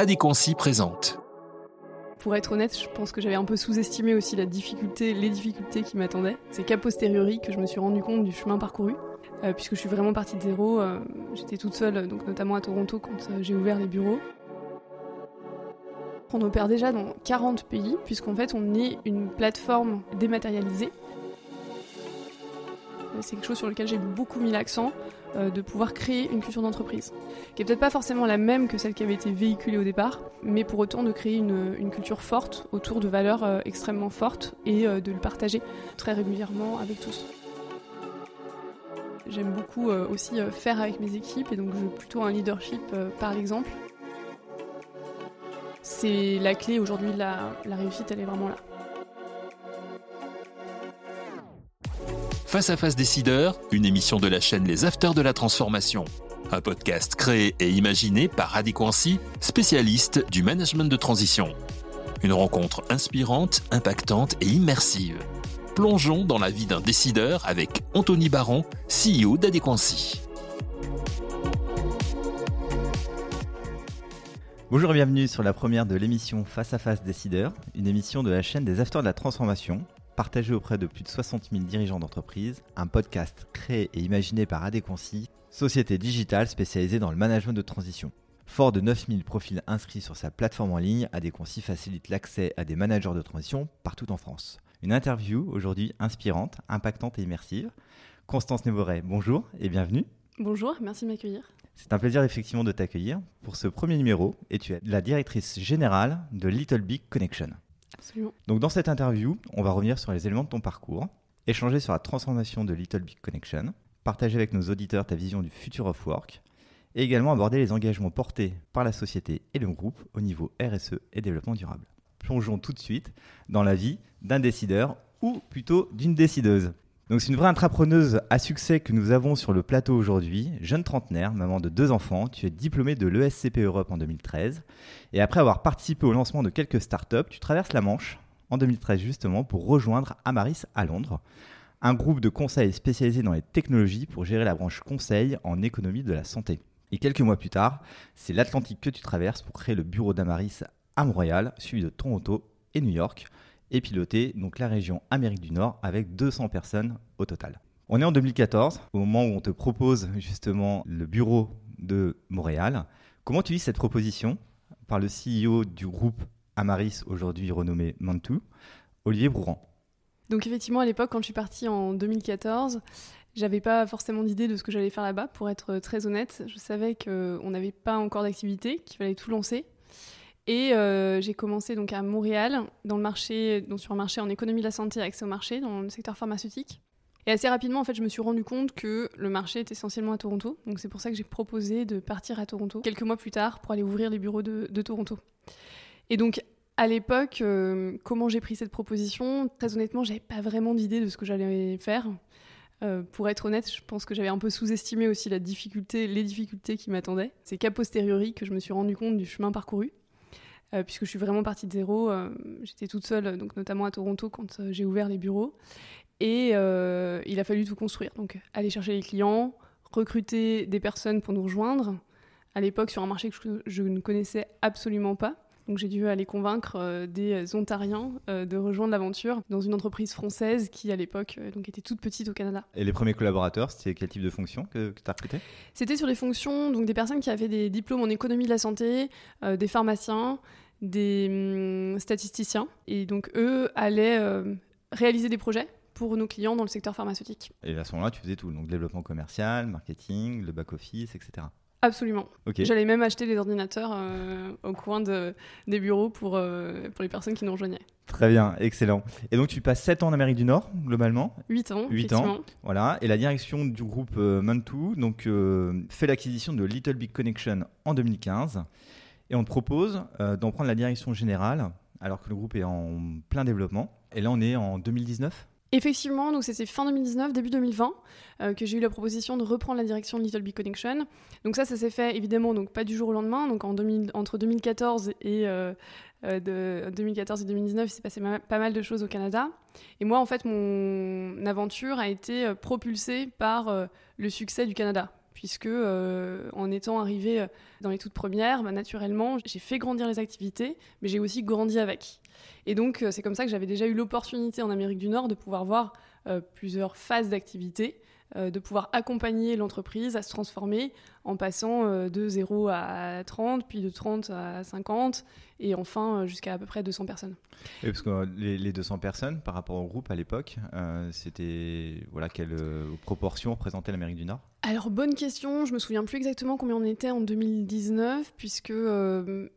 Adéquancy présente. Pour être honnête, je pense que j'avais un peu sous-estimé aussi la difficulté, les difficultés qui m'attendaient. C'est qu'à posteriori que je me suis rendu compte du chemin parcouru, euh, puisque je suis vraiment partie de zéro. euh, J'étais toute seule, donc notamment à Toronto quand euh, j'ai ouvert les bureaux. On opère déjà dans 40 pays, puisqu'en fait on est une plateforme dématérialisée. C'est quelque chose sur lequel j'ai beaucoup mis l'accent, de pouvoir créer une culture d'entreprise, qui est peut-être pas forcément la même que celle qui avait été véhiculée au départ, mais pour autant de créer une, culture forte autour de valeurs euh, extrêmement fortes et euh, de le partager très régulièrement avec tous. J'aime beaucoup euh, aussi euh, faire avec mes équipes et donc j'ai plutôt un leadership euh, par l'exemple. C'est la clé aujourd'hui de la, la réussite, elle est vraiment là. Face à face décideur, une émission de la chaîne Les Afters de la Transformation. Un podcast créé et imaginé par Adéquancy, spécialiste du management de transition. Une rencontre inspirante, impactante et immersive. Plongeons dans la vie d'un décideur avec Anthony Baron, CEO d'Adéquancy. Bonjour et bienvenue sur la première de l'émission Face à Face Décideur, une émission de la chaîne des Afters de la Transformation, partagée auprès de plus de 60 000 dirigeants d'entreprise, un podcast créé et imaginé par Adéquancy, société digitale spécialisée dans le management de transition. Fort de 9000 profils inscrits sur sa plateforme en ligne, Adéquancy facilite l'accès à des managers de transition partout en France. Une interview aujourd'hui inspirante, impactante et immersive. Constance Névoret, bonjour et bienvenue. Bonjour, merci de m'accueillir. C'est un plaisir effectivement de t'accueillir pour ce premier numéro et tu es la directrice générale de Little Big Connection. Absolument. Donc dans cette interview, on va revenir sur les éléments de ton parcours, échanger sur la transformation de Little Big Connection, partager avec nos auditeurs ta vision du future of work et également aborder les engagements portés par la société et le groupe au niveau RSE et développement durable. Plongeons tout de suite dans la vie d'un décideur ou plutôt d'une décideuse. Donc c'est une vraie intrapreneuse à succès que nous avons sur le plateau aujourd'hui. Jeune trentenaire, maman de deux enfants, tu es diplômée de l'ESCP Europe en 2013. Et après avoir participé au lancement de quelques startups, tu traverses la Manche en 2013 justement pour rejoindre Amaris à Londres, un groupe de conseil spécialisé dans les technologies pour gérer la branche conseil en économie de la santé. Et quelques mois plus tard, c'est l'Atlantique que tu traverses pour créer le bureau d'Amaris à Montréal, suivi de Toronto et New York et piloter donc la région Amérique du Nord avec 200 personnes au total. On est en 2014, au moment où on te propose justement le bureau de Montréal. Comment tu vis cette proposition par le CEO du groupe Amaris, aujourd'hui renommé Mantou, Olivier Brouran? Donc effectivement, à l'époque, quand je suis partie en 2014, j'avais pas forcément d'idée de ce que j'allais faire là-bas. Pour être très honnête, je savais qu'on n'avait pas encore d'activité, qu'il fallait tout lancer. Et euh, j'ai commencé donc à Montréal, dans le marché, donc sur un marché en économie de la santé, accès au marché, dans le secteur pharmaceutique. Et assez rapidement, en fait, je me suis rendu compte que le marché est essentiellement à Toronto. Donc c'est pour ça que j'ai proposé de partir à Toronto quelques mois plus tard pour aller ouvrir les bureaux de, Toronto. Et donc à l'époque, euh, comment j'ai pris cette proposition? Très honnêtement, j'avais pas vraiment d'idée de ce que j'allais faire. Euh, pour être honnête, je pense que j'avais un peu sous-estimé aussi les difficultés qui m'attendaient. C'est qu'à posteriori que je me suis rendu compte du chemin parcouru. Euh, puisque je suis vraiment partie de zéro. Euh, J'étais toute seule, donc notamment à Toronto quand euh, j'ai ouvert les bureaux. Et il a fallu tout construire. Donc aller chercher les clients, recruter des personnes pour nous rejoindre. À l'époque, sur un marché que je ne connaissais absolument pas. Donc j'ai dû aller convaincre euh, des Ontariens euh, de rejoindre l'aventure dans une entreprise française qui à l'époque euh, donc était toute petite au Canada. Et les premiers collaborateurs, c'était quel type de fonction que, que tu as recruté C'était sur des fonctions, donc des personnes qui avaient des diplômes en économie de la santé, euh, des pharmaciens, des hum, statisticiens. Et donc eux allaient euh, réaliser des projets pour nos clients dans le secteur pharmaceutique. Et à ce moment-là, tu faisais tout, donc développement commercial, marketing, le back-office, etc. Absolument. J'allais même acheter des ordinateurs euh, au coin de, des bureaux pour, euh, pour les personnes qui nous rejoignaient. Très bien, excellent. Et donc tu passes 7 ans en Amérique du Nord, globalement. 8 ans, Huit ans. effectivement. Voilà, et la direction du groupe euh, Mantou donc, euh, fait l'acquisition de Little Big Connection en 2015. Et on te propose d'en prendre la direction générale, alors que le groupe est en plein développement. Et là, on est en 2019. Effectivement, donc c'était fin 2019, début 2020, euh, que j'ai eu la proposition de reprendre la direction de Little Big Connection. Donc ça, ça s'est fait évidemment donc pas du jour au lendemain. Donc en 2000 entre 2014 et euh, euh, de 2014 et 2019, il s'est passé pas mal de choses au Canada. Et moi, en fait, mon aventure a été euh, propulsée par euh, le succès du Canada. Puisque en étant arrivée dans les toutes premières, bah, naturellement, j'ai fait grandir les activités, mais j'ai aussi grandi avec. Et donc, c'est comme ça que j'avais déjà eu l'opportunité en Amérique du Nord de pouvoir voir plusieurs phases d'activité euh, de pouvoir accompagner l'entreprise à se transformer en passant euh, de 0 à 30, puis de 30 à 50, et enfin euh, jusqu'à à peu près 200 personnes. Et parce que les, 200 personnes, par rapport au groupe à l'époque, c'était voilà, quelle proportion représentait l'Amérique du Nord? Alors, bonne question. Je me souviens plus exactement combien on était en 2019, puisque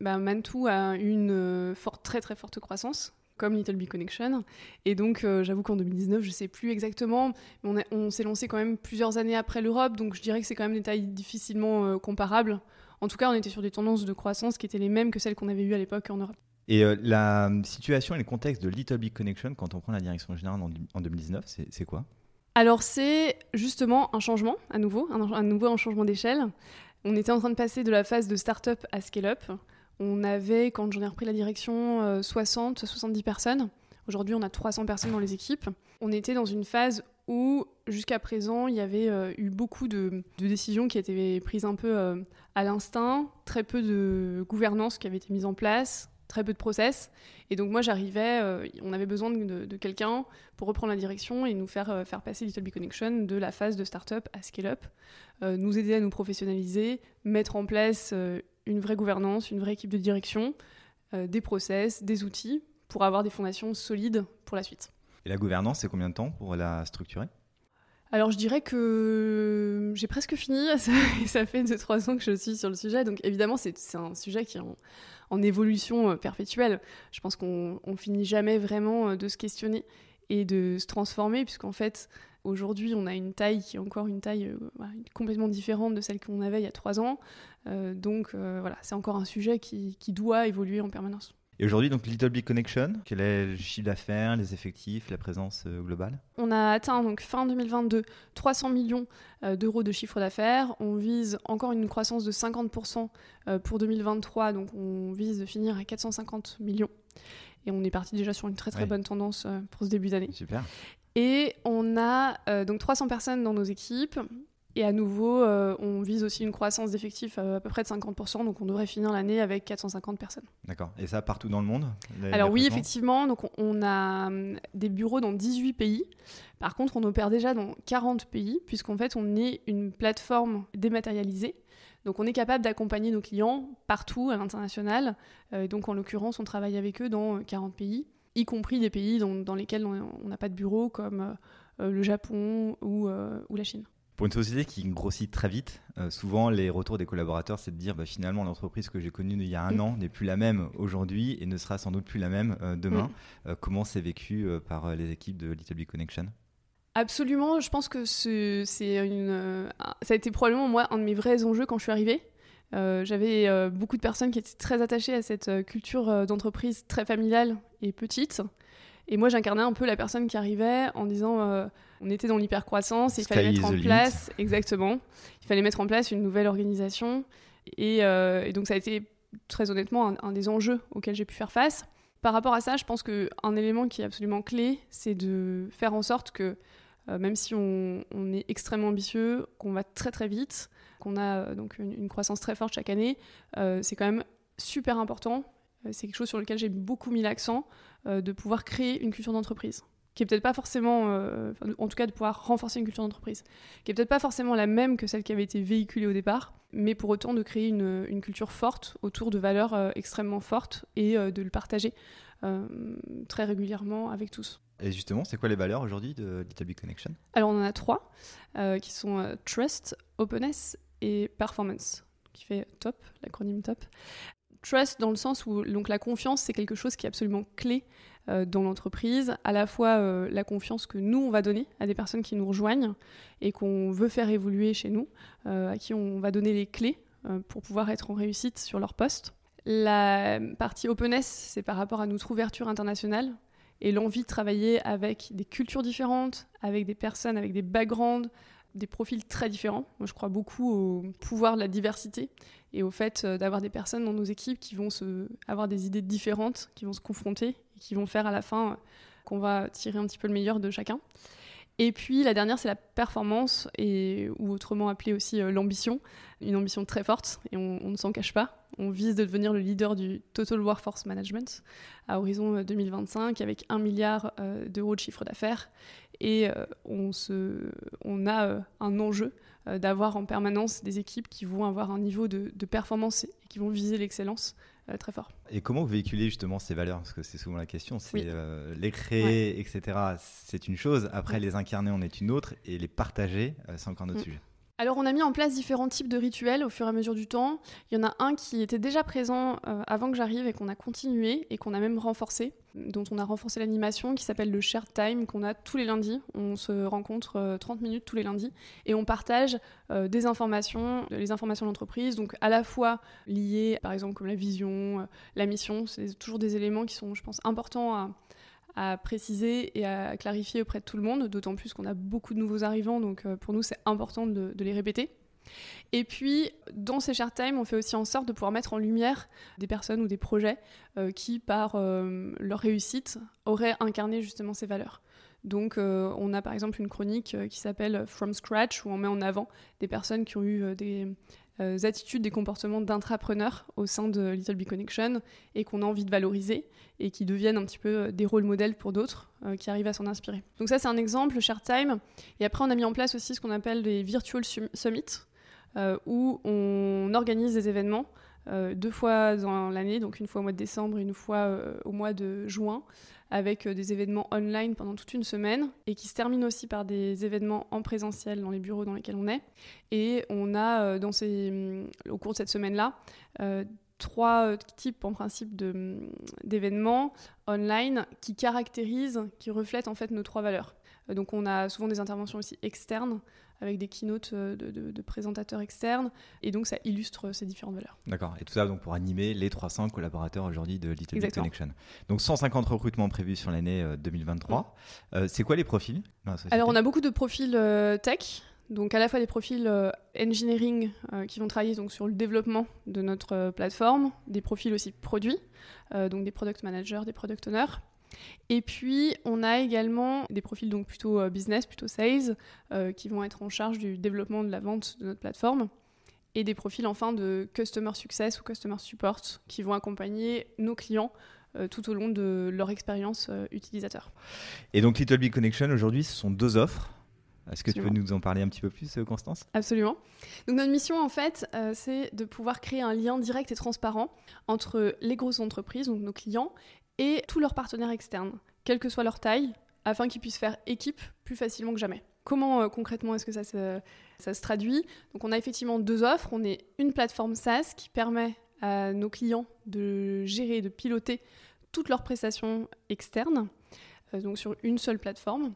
bah, Mantou a une forte, très très forte croissance comme Little Big Connection. Et donc, euh, j'avoue qu'en 2019, je sais plus exactement, mais on, s'est lancé quand même plusieurs années après l'Europe, donc je dirais que c'est quand même des tailles difficilement euh, comparables. En tout cas, on était sur des tendances de croissance qui étaient les mêmes que celles qu'on avait eues à l'époque en Europe. Et euh, la situation et le contexte de Little Big Connection quand on prend la direction générale en, 2019, c'est quoi? Alors, c'est justement un changement, à nouveau, un, un nouveau un changement d'échelle. On était en train de passer de la phase de start-up à scale-up. On avait, quand j'en ai repris la direction, 60, euh, 70 personnes. Aujourd'hui, on a 300 personnes dans les équipes. On était dans une phase où, jusqu'à présent, il y avait euh, eu beaucoup de, décisions qui étaient prises un peu euh, à l'instinct, très peu de gouvernance qui avait été mise en place, très peu de process. Et donc moi, j'arrivais, on avait besoin de, quelqu'un pour reprendre la direction et nous faire, faire passer Little Connection de la phase de start-up à scale-up, nous aider à nous professionnaliser, mettre en place une vraie gouvernance, une vraie équipe de direction, euh, des process, des outils pour avoir des fondations solides pour la suite. Et la gouvernance, c'est combien de temps pour la structurer? Alors je dirais que j'ai presque fini, ça, fait 2-3 ans que je suis sur le sujet, donc évidemment c'est un sujet qui est en, évolution euh, perpétuelle. Je pense qu'on finit jamais vraiment euh, de se questionner et de se transformer, puisqu'en fait Aujourd'hui, on a une taille qui est encore une taille euh, complètement différente de celle qu'on avait il y a trois ans. Euh, donc euh, voilà, c'est encore un sujet qui, doit évoluer en permanence. Et aujourd'hui, donc Little Big Connection, quel est le chiffre d'affaires, les effectifs, la présence globale? On a atteint donc fin 2022 300 millions d'euros de chiffre d'affaires. On vise encore une croissance de 50% pour 2023, donc on vise de finir à 450 millions. Et on est parti déjà sur une très très bonne tendance pour ce début d'année. Super. Et on a euh, donc 300 personnes dans nos équipes. Et à nouveau, euh, on vise aussi une croissance d'effectifs à, peu près de 50%, donc on devrait finir l'année avec 450 personnes. D'accord. Et ça partout dans le monde Alors oui, effectivement, donc on a hum, des bureaux dans 18 pays. Par contre, on opère déjà dans 40 pays, puisqu'en fait, on est une plateforme dématérialisée. Donc on est capable d'accompagner nos clients partout à l'international. Euh, donc en l'occurrence, on travaille avec eux dans 40 pays y compris des pays dans, lesquels on n'a pas de bureau, comme euh, le Japon ou, euh, ou, la Chine. Pour une société qui grossit très vite, euh, souvent les retours des collaborateurs, c'est de dire bah, finalement l'entreprise que j'ai connue il y a un mm. an n'est plus la même aujourd'hui et ne sera sans doute plus la même demain. Mm. comment c'est vécu par les équipes de Little Big Connection? Absolument, je pense que c'est une, ça a été probablement moi un de mes vrais enjeux quand je suis arrivée. Euh, j'avais euh, beaucoup de personnes qui étaient très attachées à cette euh, culture d'entreprise très familiale et petite. Et moi, j'incarnais un peu la personne qui arrivait en disant on était dans l'hypercroissance il fallait mettre en place, exactement, il fallait mettre en place une nouvelle organisation. Et, donc, ça a été très honnêtement un, des enjeux auxquels j'ai pu faire face. Par rapport à ça, je pense qu'un élément qui est absolument clé, c'est de faire en sorte que, même si on, on est extrêmement ambitieux, qu'on va très très vite, qu'on a euh, donc une, croissance très forte chaque année, euh, c'est quand même super important. Euh, c'est quelque chose sur lequel j'ai beaucoup mis l'accent, de pouvoir créer une culture d'entreprise qui est peut-être pas forcément, en tout cas de pouvoir renforcer une culture d'entreprise, qui est peut-être pas forcément la même que celle qui avait été véhiculée au départ, mais pour autant de créer une, culture forte autour de valeurs extrêmement fortes et de le partager très régulièrement avec tous. Et justement, c'est quoi les valeurs aujourd'hui de Little Connection? Alors on en a trois, qui sont Trust, Openness et performance, qui fait top, l'acronyme top. Trust dans le sens où donc la confiance c'est quelque chose qui est absolument clé euh, dans l'entreprise, à la fois euh, la confiance que nous on va donner à des personnes qui nous rejoignent et qu'on veut faire évoluer chez nous, euh, à qui on va donner les clés pour pouvoir être en réussite sur leur poste. La partie openness c'est par rapport à notre ouverture internationale et l'envie de travailler avec des cultures différentes, avec des personnes avec des backgrounds, des profils très différents. Moi, je crois beaucoup au pouvoir de la diversité et au fait euh, d'avoir des personnes dans nos équipes qui vont se, avoir des idées différentes, qui vont se confronter et qui vont faire à la fin euh, qu'on va tirer un petit peu le meilleur de chacun. Et puis la dernière, c'est la performance, et, ou autrement appelée aussi euh, l'ambition. Une ambition très forte, et on, ne s'en cache pas. On vise de devenir le leader du Total Workforce Management à horizon 2025 euh, avec un milliard euh, d'euros de chiffre d'affaires. Et on, se, on a un enjeu d'avoir en permanence des équipes qui vont avoir un niveau de, de performance et qui vont viser l'excellence euh, très fort. Et comment vous véhiculez justement ces valeurs? Parce que c'est souvent la question. C'est euh, les créer, etc. C'est une chose. Après, les incarner en est une autre. Et les partager, euh, c'est encore un autre mm. sujet. Alors on a mis en place différents types de rituels au fur et à mesure du temps. Il y en a un qui était déjà présent euh, avant que j'arrive et qu'on a continué et qu'on a même renforcé, dont on a renforcé l'animation, qui s'appelle le Shared Time, qu'on a tous les lundis. On se rencontre 30 euh, minutes tous les lundis et on partage euh, des informations, les informations de l'entreprise, donc à la fois liées par exemple comme la vision, la mission, c'est toujours des éléments qui sont je pense importants à à préciser et à clarifier auprès de tout le monde, d'autant plus qu'on a beaucoup de nouveaux arrivants, donc euh, pour nous c'est important de, les répéter. Et puis, dans ces share time, on fait aussi en sorte de pouvoir mettre en lumière des personnes ou des projets euh, qui, par euh, leur réussite, auraient incarné justement ces valeurs. Donc, on a par exemple une chronique qui s'appelle From Scratch, où on met en avant des personnes qui ont eu des, attitudes, des comportements d'intrapreneurs au sein de Little Big Connection et qu'on a envie de valoriser et qui deviennent un petit peu euh, des rôles modèles pour d'autres euh, qui arrivent à s'en inspirer. Donc ça c'est un exemple, le Share Time. Et après on a mis en place aussi ce qu'on appelle les Virtual Summits où on organise des événements deux fois dans l'année, donc une fois au mois de décembre et une fois au mois de juin, avec euh, des événements online pendant toute une semaine et qui se terminent aussi par des événements en présentiel dans les bureaux dans lesquels on est. Et on a euh, dans ces, mm, au cours de cette semaine-là euh, trois types en principe mm, d'événements online qui caractérisent, qui reflètent en fait nos trois valeurs. Donc on a souvent des interventions aussi externes avec des keynotes euh, de, présentateurs externes. Et donc, ça illustre ces différentes valeurs. D'accord. Et tout ça donc pour animer les 300 collaborateurs aujourd'hui de Little Big Connection. Donc, 150 recrutements prévus sur l'année 2023. Euh, euh, c'est quoi les profils Alors, on a beaucoup de profils tech. Donc à la fois des profils engineering qui vont travailler donc sur le développement de notre plateforme, des profils aussi produits, donc des product managers, des product owners, et puis, on a également des profils donc plutôt euh, business, plutôt sales, euh, qui vont être en charge du développement de la vente de notre plateforme. Et des profils enfin de customer success ou customer support, qui vont accompagner nos clients euh, tout au long de leur expérience utilisateur. Et donc, Little Big Connection, aujourd'hui, ce sont deux offres. Est-ce que tu peux nous en parler un petit peu plus, Constance? Absolument. Donc notre mission, en fait, c'est de pouvoir créer un lien direct et transparent entre les grosses entreprises, donc nos clients, et tous leurs partenaires externes, quelle que soit leur taille, afin qu'ils puissent faire équipe plus facilement que jamais. Comment euh, concrètement est-ce que ça se, traduit? On a effectivement deux offres. On est une plateforme SaaS qui permet à nos clients de gérer, de piloter toutes leurs prestations externes, euh, donc sur une seule plateforme.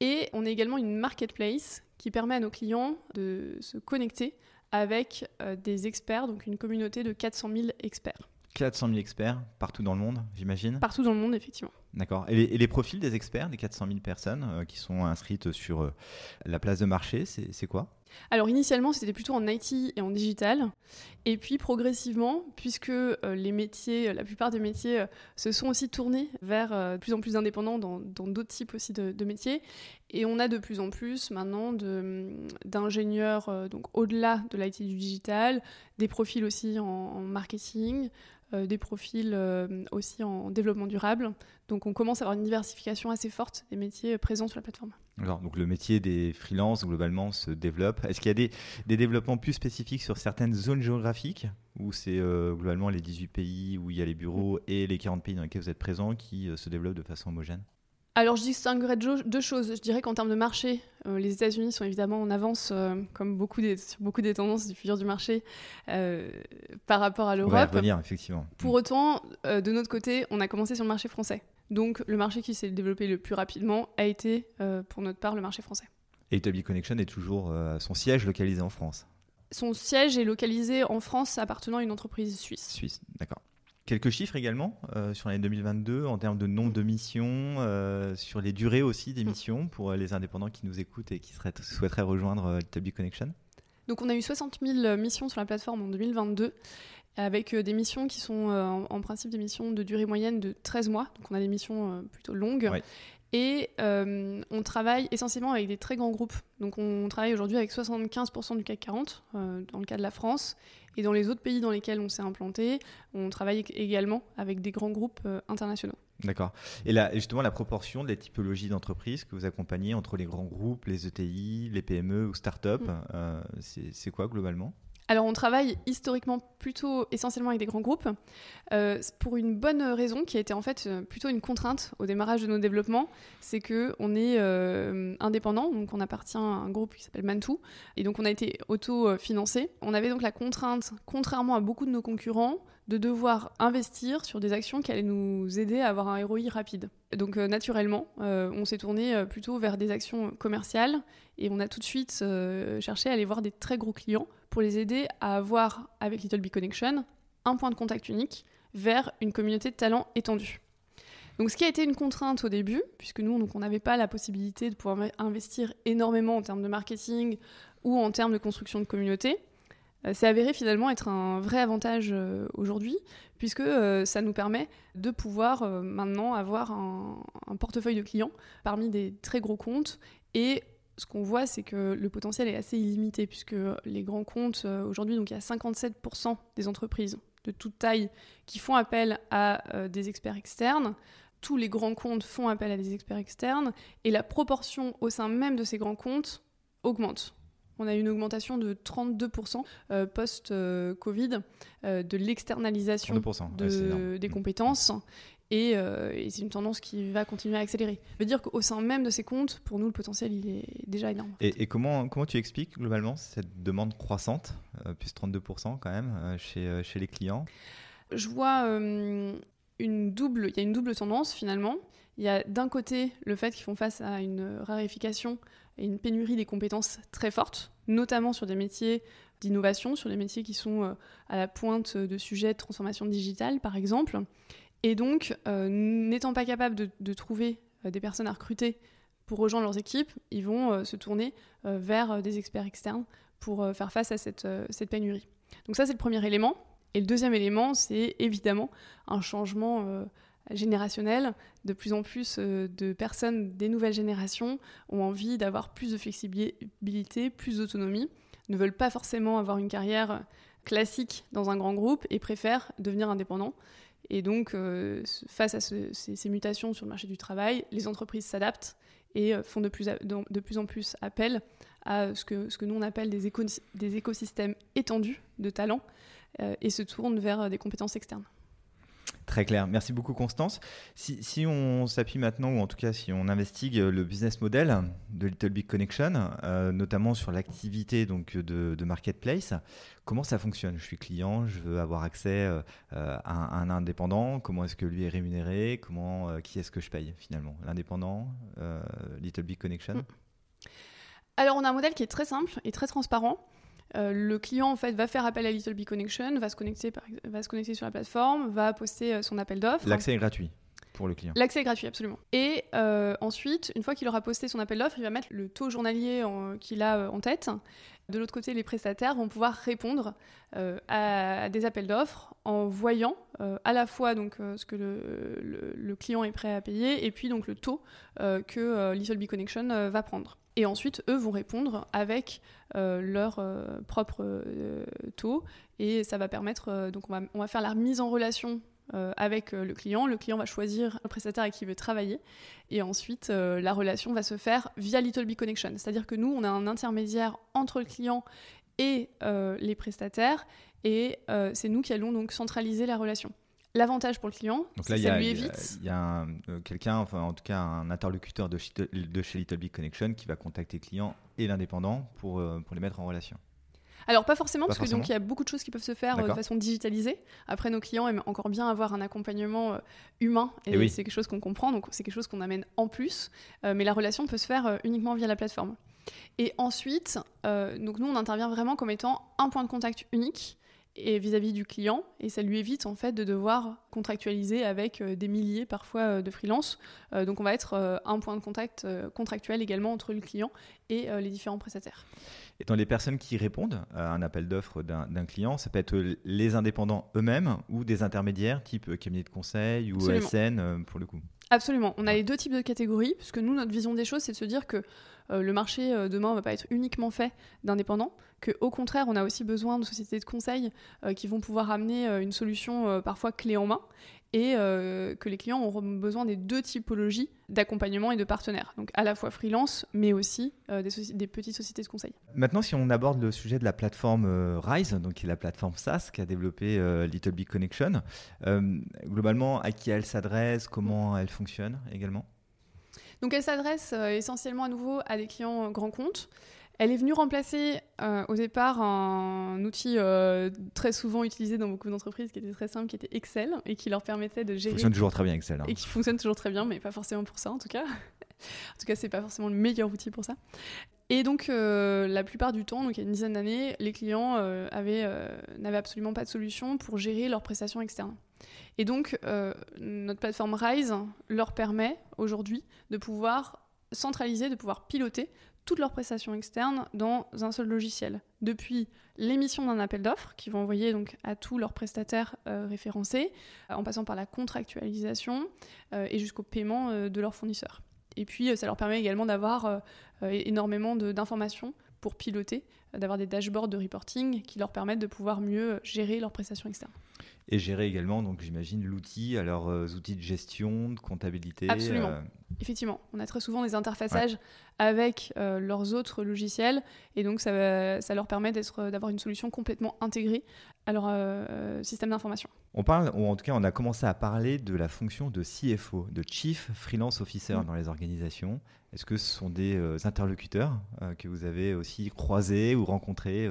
Et on est également une marketplace qui permet à nos clients de se connecter avec euh, des experts, donc une communauté de 400 000 experts. 400 000 experts partout dans le monde, j'imagine Partout dans le monde, effectivement. D'accord. Et, les profils des experts, des 400 000 personnes euh, qui sont inscrites sur euh, la place de marché, c'est quoi? Alors initialement, c'était plutôt en IT et en digital. Et puis progressivement, puisque euh, les métiers, la plupart des métiers se sont aussi tournés vers de plus en plus indépendants dans d'autres types aussi de, métiers. Et on a de plus en plus maintenant d'ingénieurs, donc au-delà de l'IT du digital, des profils aussi en marketing, euh, des profils euh, aussi en développement durable. Donc on commence à avoir une diversification assez forte des métiers présents sur la plateforme. Alors, donc le métier des freelances globalement se développe. Est-ce qu'il y a des, des, développements plus spécifiques sur certaines zones géographiques ou c'est euh, globalement les 18 pays où il y a les bureaux et les 40 pays dans lesquels vous êtes présents qui se développent de façon homogène? Alors je distinguerais deux choses. Je dirais qu'en termes de marché, euh, les États-Unis sont évidemment en avance, euh, comme beaucoup des, sur beaucoup des tendances du futur du marché, euh, par rapport à l'Europe. venir, effectivement. Pour mm. autant, de notre côté, on a commencé sur le marché français. Donc le marché qui s'est développé le plus rapidement a été, pour notre part, le marché français. Et Italy Connection est toujours son siège localisé en France Son siège est localisé en France appartenant à une entreprise suisse. Suisse, d'accord. Quelques chiffres également euh, sur l'année 2022 en termes de nombre de missions, euh, sur les durées aussi des mm. missions pour euh, les indépendants qui nous écoutent et qui souhaiteraient rejoindre Little Connection? Donc on a eu 60 000 missions sur la plateforme en 2022 avec des missions qui sont en, principe des missions de durée moyenne de 13 mois. Donc on a des missions plutôt longues. Et euh, on travaille essentiellement avec des très grands groupes. Donc on travaille aujourd'hui avec 75% du CAC 40 euh, dans le cas de la France. Et dans les autres pays dans lesquels on s'est implanté, on travaille également avec des grands groupes euh, internationaux. D'accord. Et là, justement, la proportion des typologies d'entreprises que vous accompagnez entre les grands groupes, les ETI, les PME ou start-up, mm. c'est quoi globalement? Alors on travaille historiquement plutôt essentiellement avec des grands groupes euh, pour une bonne raison qui a été en fait euh, plutôt une contrainte au démarrage de nos développements, c'est que on est euh, indépendant, donc on appartient à un groupe qui s'appelle Mantou et donc on a été auto-financé. On avait donc la contrainte, contrairement à beaucoup de nos concurrents, de devoir investir sur des actions qui allaient nous aider à avoir un ROI rapide. Donc naturellement, on s'est tourné plutôt vers des actions commerciales et on a tout de suite cherché à aller voir des très gros clients pour les aider à avoir, avec Little Connection, un point de contact unique vers une communauté de talents étendue. Donc ce qui a été une contrainte au début, puisque nous, donc, on n'avait pas la possibilité de pouvoir investir énormément en termes de marketing ou en termes de construction de communauté, euh, c'est avéré finalement être un vrai avantage euh, aujourd'hui, puisque euh, ça nous permet de pouvoir maintenant avoir un, un, portefeuille de clients parmi des très gros comptes et ce qu'on voit, c'est que le potentiel est assez illimité, puisque les grands comptes, euh, aujourd'hui, donc il y a 57% des entreprises de toute taille qui font appel à euh, des experts externes. Tous les grands comptes font appel à des experts externes, et la proportion au sein même de ces grands comptes augmente. On a une augmentation de 32% euh, post-Covid de l'externalisation des compétences. Euh, et, c'est une tendance qui va continuer à accélérer. Ça veut dire qu'au sein même de ces comptes, pour nous, le potentiel, il est déjà énorme. Et, comment, comment tu expliques globalement cette demande croissante, euh, plus 32% quand même, euh, chez, chez les clients? Je vois une double, il y a une double tendance finalement. Il y a d'un côté le fait qu'ils font face à une raréfication et une pénurie des compétences très fortes, notamment sur des métiers d'innovation, sur des métiers qui sont à la pointe de sujets de transformation digitale, par exemple. Et donc, euh, n'étant pas capable de, trouver euh, des personnes à recruter pour rejoindre leurs équipes, ils vont euh, se tourner vers des experts externes pour faire face à cette, cette pénurie. Donc ça, c'est le premier élément. Et le deuxième élément, c'est évidemment un changement générationnel. De plus en plus de personnes des nouvelles générations ont envie d'avoir plus de flexibilité, plus d'autonomie, ne veulent pas forcément avoir une carrière classique dans un grand groupe et préfèrent devenir indépendants. Et donc, euh, face à ces, mutations sur le marché du travail, les entreprises s'adaptent et euh, font de plus, en plus appel à ce que, nous on appelle des, des écosystèmes étendus de talents euh, et se tournent vers des compétences externes. Très clair. Merci beaucoup, Constance. Si, on s'appuie maintenant, ou en tout cas si on investigue le business model de Little Big Connection, euh, notamment sur l'activité donc de, marketplace, comment ça fonctionne? Je suis client, je veux avoir accès euh, à, un, indépendant. Comment est-ce que lui est rémunéré? Comment, euh, qui est-ce que je paye finalement? L'indépendant, Little Big Connection? Mm. Alors, on a un modèle qui est très simple et très transparent. Euh, le client en fait va faire appel à Little Connection, va se connecter, va se connecter sur la plateforme, va poster euh, son appel d'offres. L'accès est gratuit pour le client. L'accès est gratuit, absolument. Et euh, ensuite, une fois qu'il aura posté son appel d'offres, il va mettre le taux journalier qu'il a en tête. De l'autre côté, les prestataires vont pouvoir répondre à des appels d'offres en voyant à la fois donc, ce que le, client est prêt à payer et puis donc le taux que Little Connection va prendre. Et ensuite, eux vont répondre avec euh, leur euh, propre euh, taux. Et ça va permettre, donc on va, on va, faire la mise en relation avec le client. Le client va choisir le prestataire avec qui il veut travailler. Et ensuite, la relation va se faire via Little Connection. C'est-à-dire que nous, on a un intermédiaire entre le client et les prestataires. Et c'est nous qui allons donc centraliser la relation. L'avantage pour le client, c'est que ça lui évite. Il y a, euh, quelqu'un, enfin en tout cas un interlocuteur de, de chez Little Big Connection qui va contacter le client et l'indépendant pour, euh, pour les mettre en relation. Alors pas forcément, parce qu'il y a beaucoup de choses qui peuvent se faire euh, de façon digitalisée. Après, nos clients aiment encore bien avoir un accompagnement humain, et, eh c'est quelque chose qu'on comprend, donc c'est quelque chose qu'on amène en plus. mais la relation peut se faire uniquement via la plateforme. Et ensuite, donc nous, on intervient vraiment comme étant un point de contact unique et vis-à-vis du client et ça lui évite en fait de devoir contractualiser avec euh, des milliers parfois euh, de freelance. Euh, donc on va être un point de contact contractuel également entre le client et les différents prestataires. Et dans les personnes qui répondent à un appel d'offres d'un client, ça peut être les indépendants eux-mêmes ou des intermédiaires type cabinet de conseil ou ESN pour le coup? Absolument. On a les deux types de catégories, puisque nous, notre vision des choses, c'est de se dire que euh, le marché euh, demain ne va pas être uniquement fait d'indépendants, qu'au contraire, on a aussi besoin de sociétés de conseil euh, qui vont pouvoir amener une solution parfois clé en main et que les clients auront besoin des deux typologies d'accompagnement et de partenaires. Donc à la fois freelance, mais aussi des, petites sociétés de conseil. Maintenant, si on aborde le sujet de la plateforme Rise, donc qui est la plateforme SaaS qui a développé Little Big Connection, globalement, à qui elle s'adresse, comment elle fonctionne également? Donc elle s'adresse euh, essentiellement à nouveau à des clients grands comptes. Elle est venue remplacer euh, au départ un outil euh, très souvent utilisé dans beaucoup d'entreprises qui était très simple, qui était Excel et qui leur permettait de gérer. Fonctionne toujours très bien Excel. Hein. Et qui fonctionne toujours très bien, mais pas forcément pour ça en tout cas. en tout cas, c'est pas forcément le meilleur outil pour ça. Et donc, la plupart du temps, donc il y a une dizaine d'années, les clients n'avaient absolument pas de solution pour gérer leurs prestations externes. Et donc, euh, notre plateforme Rise leur permet aujourd'hui de pouvoir centraliser, de pouvoir piloter toutes leurs prestations externes dans un seul logiciel. Depuis l'émission d'un appel d'offres qu'ils vont envoyer donc à tous leurs prestataires euh, référencés, en passant par la contractualisation euh, et jusqu'au paiement de leurs fournisseurs. Et puis, ça leur permet également d'avoir énormément d'informations pour piloter, d'avoir des dashboards de reporting qui leur permettent de pouvoir mieux gérer leurs prestations externes et gérer également, donc j'imagine, l'outil à leurs euh, outils de gestion, de comptabilité. Absolument. Euh. Effectivement, on a très souvent des interfaçages avec euh, leurs autres logiciels et donc ça, ça leur permet d'avoir une solution complètement intégrée à leur système d'information. On parle, ou en tout cas, on a commencé à parler de la fonction de CFO, de Chief Freelance Officer mm. dans les organisations. Est-ce que ce sont des interlocuteurs que vous avez aussi croisés ou rencontrés,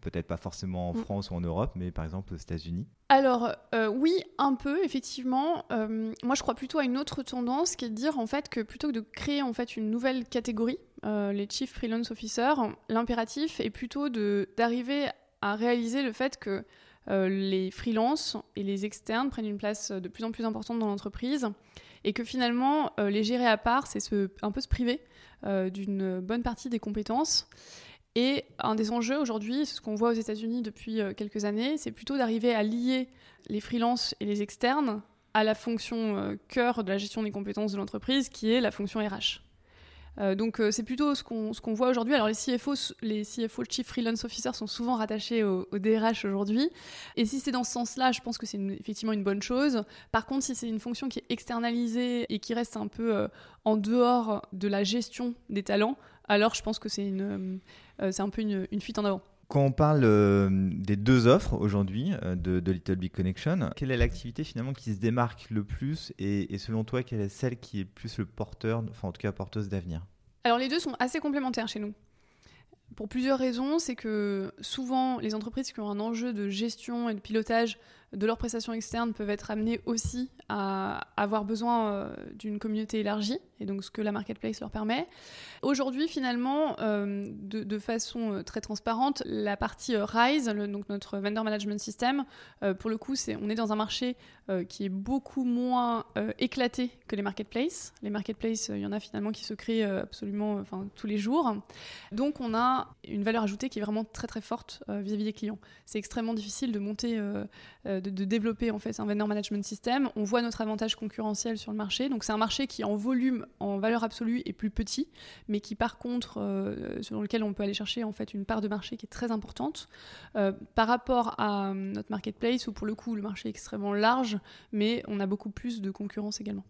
peut-être pas forcément en mm. France ou en Europe, mais par exemple aux États-Unis? Alors euh, oui, un peu effectivement. Euh, moi, je crois plutôt à une autre tendance qui est de dire en fait que plutôt que de créer en fait une nouvelle catégorie, euh, les chief freelance officers, l'impératif est plutôt d'arriver à réaliser le fait que les freelances et les externes prennent une place de plus en plus importante dans l'entreprise et que finalement les gérer à part, c'est un peu se priver d'une bonne partie des compétences. Et un des enjeux aujourd'hui, c'est ce qu'on voit aux États-Unis depuis euh, quelques années, c'est plutôt d'arriver à lier les freelances et les externes à la fonction euh, cœur de la gestion des compétences de l'entreprise, qui est la fonction RH. Euh, donc c'est plutôt ce qu'on qu'on voit aujourd'hui. Alors les CFO, les CFO, Chief Freelance Officer, sont souvent rattachés au, DRH aujourd'hui. Et si c'est dans ce sens-là, je pense que c'est effectivement une bonne chose. Par contre, si c'est une fonction qui est externalisée et qui reste un peu en dehors de la gestion des talents, alors je pense que c'est une, c'est un peu une, fuite en avant. Quand on parle euh, des deux offres aujourd'hui euh, de, Little Big Connection, quelle est l'activité finalement qui se démarque le plus et, selon toi, quelle est celle qui est plus le porteur, enfin en tout cas porteuse d'avenir? Alors les deux sont assez complémentaires chez nous. Pour plusieurs raisons, c'est que souvent les entreprises qui ont un enjeu de gestion et de pilotage de leurs prestations externes peuvent être amenées aussi à avoir besoin euh, d'une communauté élargie, et donc ce que la marketplace leur permet. Aujourd'hui, finalement, euh, de, façon euh, très transparente, la partie Rise, donc notre vendor management system, pour le coup, c'est on est dans un marché qui est beaucoup moins éclaté que les marketplaces. Les marketplaces, il y en a finalement qui se créent absolument tous les jours. Donc on a une valeur ajoutée qui est vraiment très très forte vis-à-vis des clients. C'est extrêmement difficile de monter de, développer en fait un vendor management system. On voit notre avantage concurrentiel sur le marché. Donc c'est un marché qui en volume, en valeur absolue, est plus petit, mais qui par contre, euh, sur lequel on peut aller chercher en fait une part de marché qui est très importante euh, par rapport à euh, notre marketplace où pour le coup le marché est extrêmement large, mais on a beaucoup plus de concurrence également.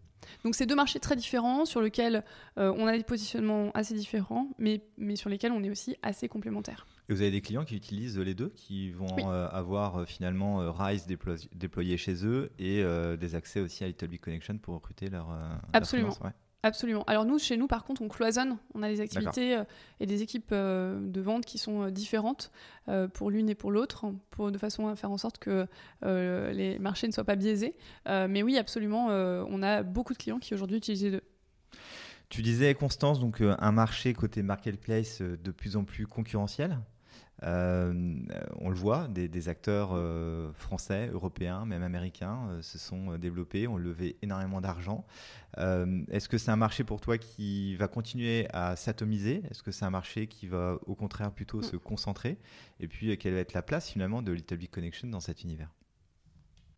Donc c'est deux marchés très différents sur lesquels on a des positionnements assez différents, mais, mais sur lesquels on est aussi assez complémentaires. Et vous avez des clients qui utilisent les deux, qui vont euh, avoir euh, finalement euh, Rise déployé chez eux et des accès aussi à Little Big Connection pour recruter leur. Absolument. Absolument. Alors nous, chez nous, par contre, on cloisonne. On a des activités et des équipes de vente qui sont différentes pour l'une et pour l'autre, de façon à faire en sorte que les marchés ne soient pas biaisés. mais oui, absolument, on a beaucoup de clients qui aujourd'hui utilisent les deux. Tu disais, Constance, donc un marché côté marketplace de plus en plus concurrentiel. Euh, on le voit, des, acteurs euh, français, européens, même américains euh, se sont développés, ont levé énormément d'argent. Est-ce que c'est un marché pour toi qui va continuer à s'atomiser? Est-ce que c'est un marché qui va au contraire plutôt mm. se concentrer? Et puis, quelle va être la place finalement de Little Big Connection dans cet univers?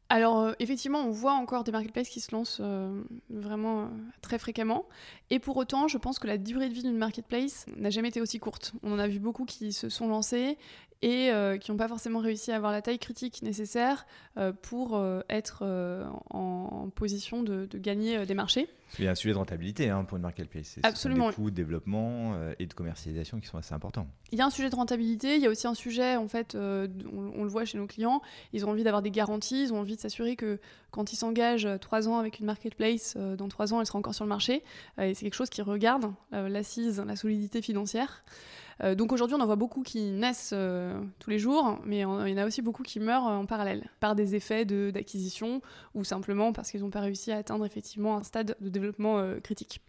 Alors euh, effectivement, on voit encore des marketplaces qui se lancent euh, vraiment euh, très fréquemment. Et pour autant, je pense que la durée de vie d'une marketplace n'a jamais été aussi courte. On en a vu beaucoup qui se sont lancés et qui n'ont pas forcément réussi à avoir la taille critique nécessaire pour être en, position de, gagner des marchés. Il y a un sujet de rentabilité hein, pour une marketplace. Absolument. Des coûts de développement et de commercialisation qui sont assez importants. Il y a un sujet de rentabilité, il y a aussi un sujet, en fait, on, on, le voit chez nos clients, ils ont envie d'avoir des garanties, ils ont envie de s'assurer que quand ils s'engagent trois ans avec une marketplace, euh, dans trois ans, elle sera encore sur le marché. Euh, et c'est quelque chose qu'ils regardent, euh, l'assise, la solidité financière. Donc aujourd'hui, on en voit beaucoup qui naissent tous les jours, mais il y en a aussi beaucoup qui meurent en parallèle, par des effets d'acquisition ou simplement parce qu'ils n'ont pas réussi à atteindre effectivement un stade de développement critique.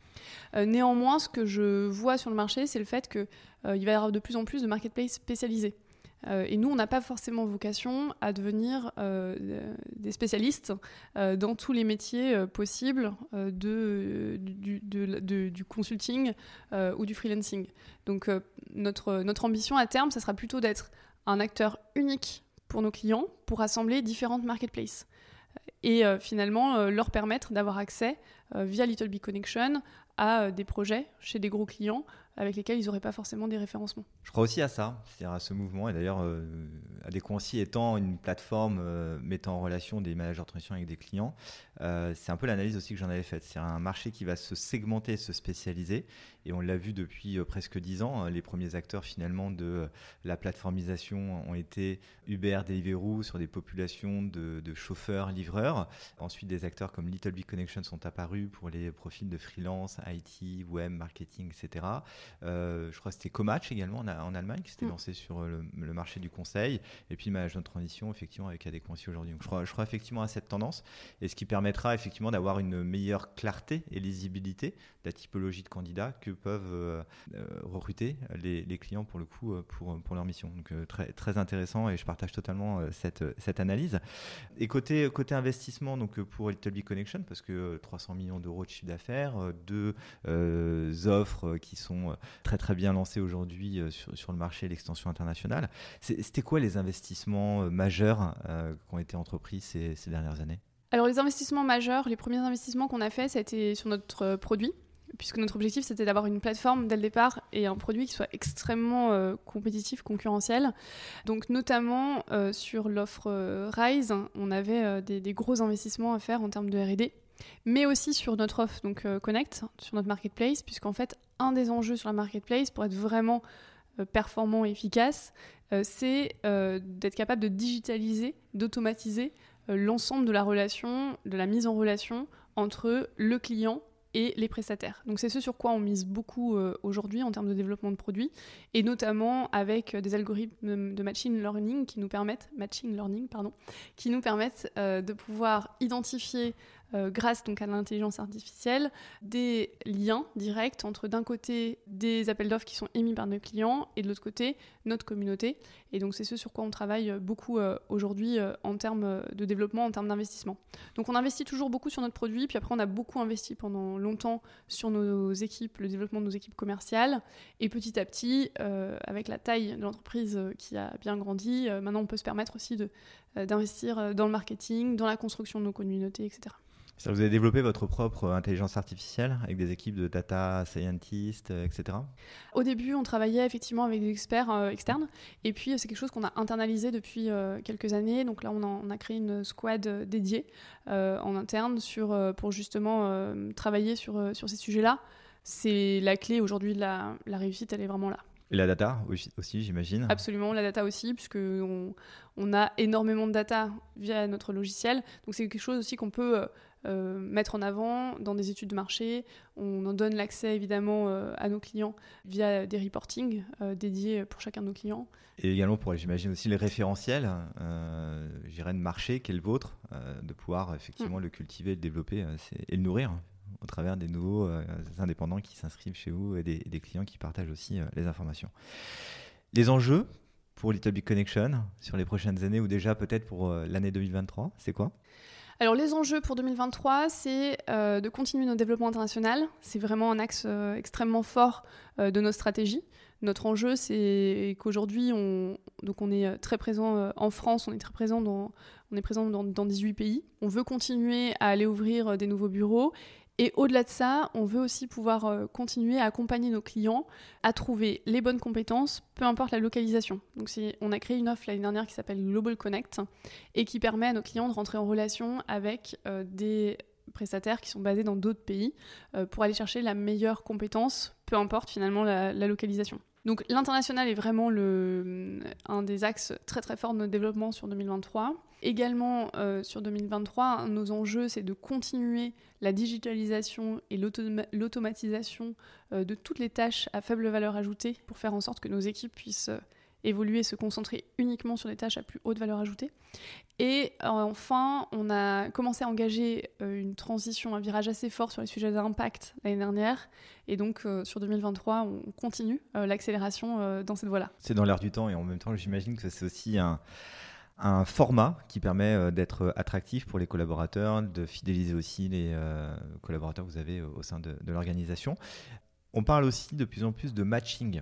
néanmoins, ce que je vois sur le marché, c'est le fait qu'il va y avoir de plus en plus de marketplaces spécialisés. Euh, et nous, on n'a pas forcément vocation à devenir euh, des spécialistes euh, dans tous les métiers possibles de, du, consulting ou du freelancing. Donc notre, notre ambition à terme, ça sera plutôt d'être un acteur unique pour nos clients pour rassembler différentes marketplaces et finalement leur permettre d'avoir accès via Little Big Connection à des projets chez des gros clients avec lesquels ils n'auraient pas forcément des référencements. Je crois aussi à ça, c'est-à-dire à ce mouvement, et d'ailleurs, euh, Adéquancy étant une plateforme euh, mettant en relation des managers de transition avec des clients, euh, c'est un peu l'analyse aussi que j'en avais faite. C'est un marché qui va se segmenter, se spécialiser, et on l'a vu depuis euh, presque dix ans. Hein, les premiers acteurs finalement de la plateformisation ont été Uber, Deliveroo sur des populations de, chauffeurs, livreurs. Ensuite, des acteurs comme Little Big Connection sont apparus pour les profils de freelance, IT, web, marketing, etc. Euh, je crois que c'était Comatch également en, Allemagne qui s'était mm. lancé sur le, marché du conseil. Et puis le management de transition, effectivement, avec Adéquancy aujourd'hui. je crois, je crois effectivement à cette tendance. Et ce qui permettra effectivement d'avoir une meilleure clarté et lisibilité de la typologie de candidats que peuvent euh, euh, recruter les, clients pour le coup pour, pour leur mission. Donc très, très intéressant et je partage totalement cette, cette analyse. Et côté, côté investissement, donc pour Little Big Connection, parce que 300 millions d'euros de chiffre d'affaires, deux offres qui sont très très bien lancé aujourd'hui euh, sur, le marché l'extension internationale. C'était quoi les investissements euh, majeurs euh, qui ont été entrepris ces, dernières années? Alors les investissements majeurs, les premiers investissements qu'on a faits, c'était sur notre produit, puisque notre objectif c'était d'avoir une plateforme dès le départ et un produit qui soit extrêmement compétitif, concurrentiel. Donc notamment sur l'offre Rise, on avait des, des, gros investissements à faire en termes de R&D mais aussi sur notre offre, donc Connect, sur notre marketplace, puisqu'en fait, un des enjeux sur la marketplace, pour être vraiment euh, performant et efficace, euh, c'est d'être capable de digitaliser, d'automatiser l'ensemble de la relation, de la mise en relation entre le client et les prestataires. Donc c'est ce sur quoi on mise beaucoup aujourd'hui en termes de développement de produits, et notamment avec des algorithmes de machine learning qui nous permettent, machine learning pardon, qui nous permettent de pouvoir identifier euh, grâce donc à l'intelligence artificielle, des liens directs entre d'un côté des appels d'offres qui sont émis par nos clients et de l'autre côté notre communauté. Et donc c'est ce sur quoi on travaille beaucoup euh, aujourd'hui euh, en termes de développement, en termes d'investissement. Donc on investit toujours beaucoup sur notre produit, puis après on a beaucoup investi pendant longtemps sur nos équipes, le développement de nos équipes commerciales. Et petit à petit, avec la taille de l'entreprise qui a bien grandi, maintenant on peut se permettre aussi d'investir dans le marketing, dans la construction de nos communautés, etc. Vous avez développé votre propre intelligence artificielle avec des équipes de data scientists, euh, etc. Au début, on travaillait effectivement avec des experts euh, externes. Et puis, c'est quelque chose qu'on a internalisé depuis euh, quelques années. Donc là, on a, créé une squad dédiée en interne sur, pour justement travailler sur, sur ces sujets-là. C'est la clé aujourd'hui de la, la réussite, elle est vraiment là. Et la data aussi, j'imagine? Absolument, la data aussi, puisque on, on, a énormément de data via notre logiciel. Donc c'est quelque chose aussi qu'on peut euh, mettre en avant dans des études de marché. On en donne l'accès évidemment euh, à nos clients via des reportings euh, dédiés pour chacun de nos clients. Et également pour, j'imagine aussi, les référentiels, j'irais de marché qui est le vôtre, de pouvoir effectivement mm. le cultiver, le développer et le nourrir au travers des nouveaux indépendants qui s'inscrivent chez vous et des, des, clients qui partagent aussi les informations. Les enjeux pour Little Big Connection sur les prochaines années ou déjà peut-être pour l'année 2023, c'est quoi? Alors les enjeux pour 2023, c'est euh, de continuer notre développement international. C'est vraiment un axe euh, extrêmement fort euh, de notre stratégie. Notre enjeu, c'est qu'aujourd'hui, on, donc on est très présent en France, on est très présent dans, On est dans 18 pays. On veut continuer à aller ouvrir des nouveaux bureaux et au-delà de ça, on veut aussi pouvoir euh, continuer à accompagner nos clients à trouver les bonnes compétences, peu importe la localisation. Donc on a créé une offre l'année dernière qui s'appelle Global Connect et qui permet à nos clients de rentrer en relation avec euh, des prestataires qui sont basés dans d'autres pays euh, pour aller chercher la meilleure compétence, peu importe finalement la localisation. Donc l'international est vraiment un des axes très très forts de notre développement sur 2023. Également euh, sur 2023, nos enjeux, c'est de continuer la digitalisation et l'automatisation euh, de toutes les tâches à faible valeur ajoutée pour faire en sorte que nos équipes puissent euh, évoluer, se concentrer uniquement sur les tâches à plus haute valeur ajoutée. Et enfin, on a commencé à engager une transition, un virage assez fort sur les sujets d'impact l'année dernière. Et donc, sur 2023, on continue l'accélération dans cette voie-là. C'est dans l'air du temps et en même temps, j'imagine que c'est aussi un, un, format qui permet d'être attractif pour les collaborateurs, de fidéliser aussi les collaborateurs que vous avez au sein de, de l'organisation. On parle aussi de plus en plus de matching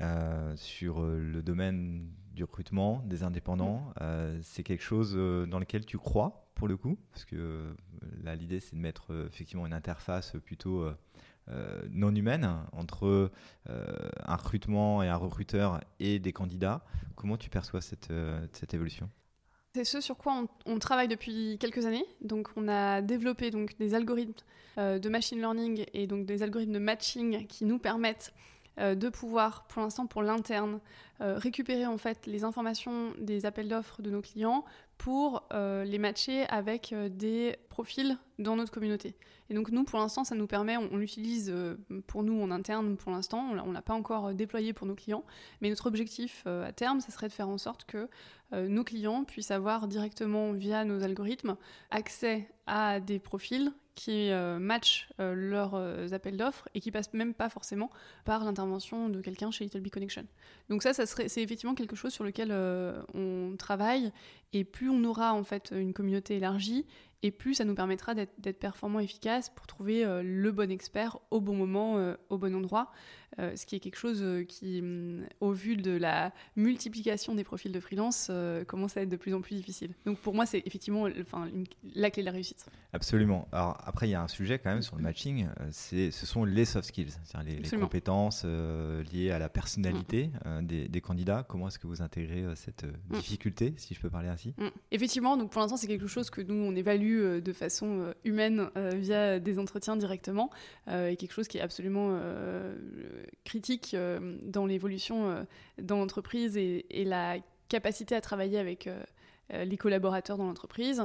euh, sur euh, le domaine du recrutement des indépendants. Euh, c'est quelque chose dans lequel tu crois pour le coup, parce que là l'idée c'est de mettre effectivement une interface plutôt non humaine entre un recrutement et un recruteur et des candidats. Comment tu perçois cette, cette évolution? C'est ce sur quoi on, travaille depuis quelques années. Donc, on a développé donc des algorithmes de machine learning et donc des algorithmes de matching qui nous permettent euh, de pouvoir, pour l'instant, pour l'interne, euh, récupérer en fait les informations des appels d'offres de nos clients pour euh, les matcher avec des profils dans notre communauté. Et donc nous, pour l'instant, ça nous permet, on, l'utilise pour nous en interne pour l'instant, on ne l'a pas encore déployé pour nos clients, mais notre objectif à terme, ça serait de faire en sorte que nos clients puissent avoir directement via nos algorithmes accès à des profils qui euh, matchent euh, leurs euh, appels d'offres et qui passent même pas forcément par l'intervention de quelqu'un chez Little Connection. Donc ça, ça c'est effectivement quelque chose sur lequel on travaille et plus on aura en fait une communauté élargie et plus ça nous permettra d'être performant efficace pour trouver le bon expert au bon moment, au bon endroit. Euh, ce qui est quelque chose euh, qui, mm, au vu de la multiplication des profils de freelance, euh, commence à être de plus en plus difficile. Donc pour moi, c'est effectivement enfin, la clé de la réussite. Absolument. Alors après, il y a un sujet quand même sur le matching, c'est, ce sont les soft skills, c'est-à-dire les, compétences liées à la personnalité mm. des, candidats. Comment est-ce que vous intégrez cette mm. difficulté, si je peux parler ainsi? Effectivement, donc pour l'instant, c'est quelque chose que nous, on évalue de façon humaine via des entretiens directement, et quelque chose qui est absolument critique euh, dans l'évolution euh, dans l'entreprise et, la capacité à travailler avec euh, les collaborateurs dans l'entreprise.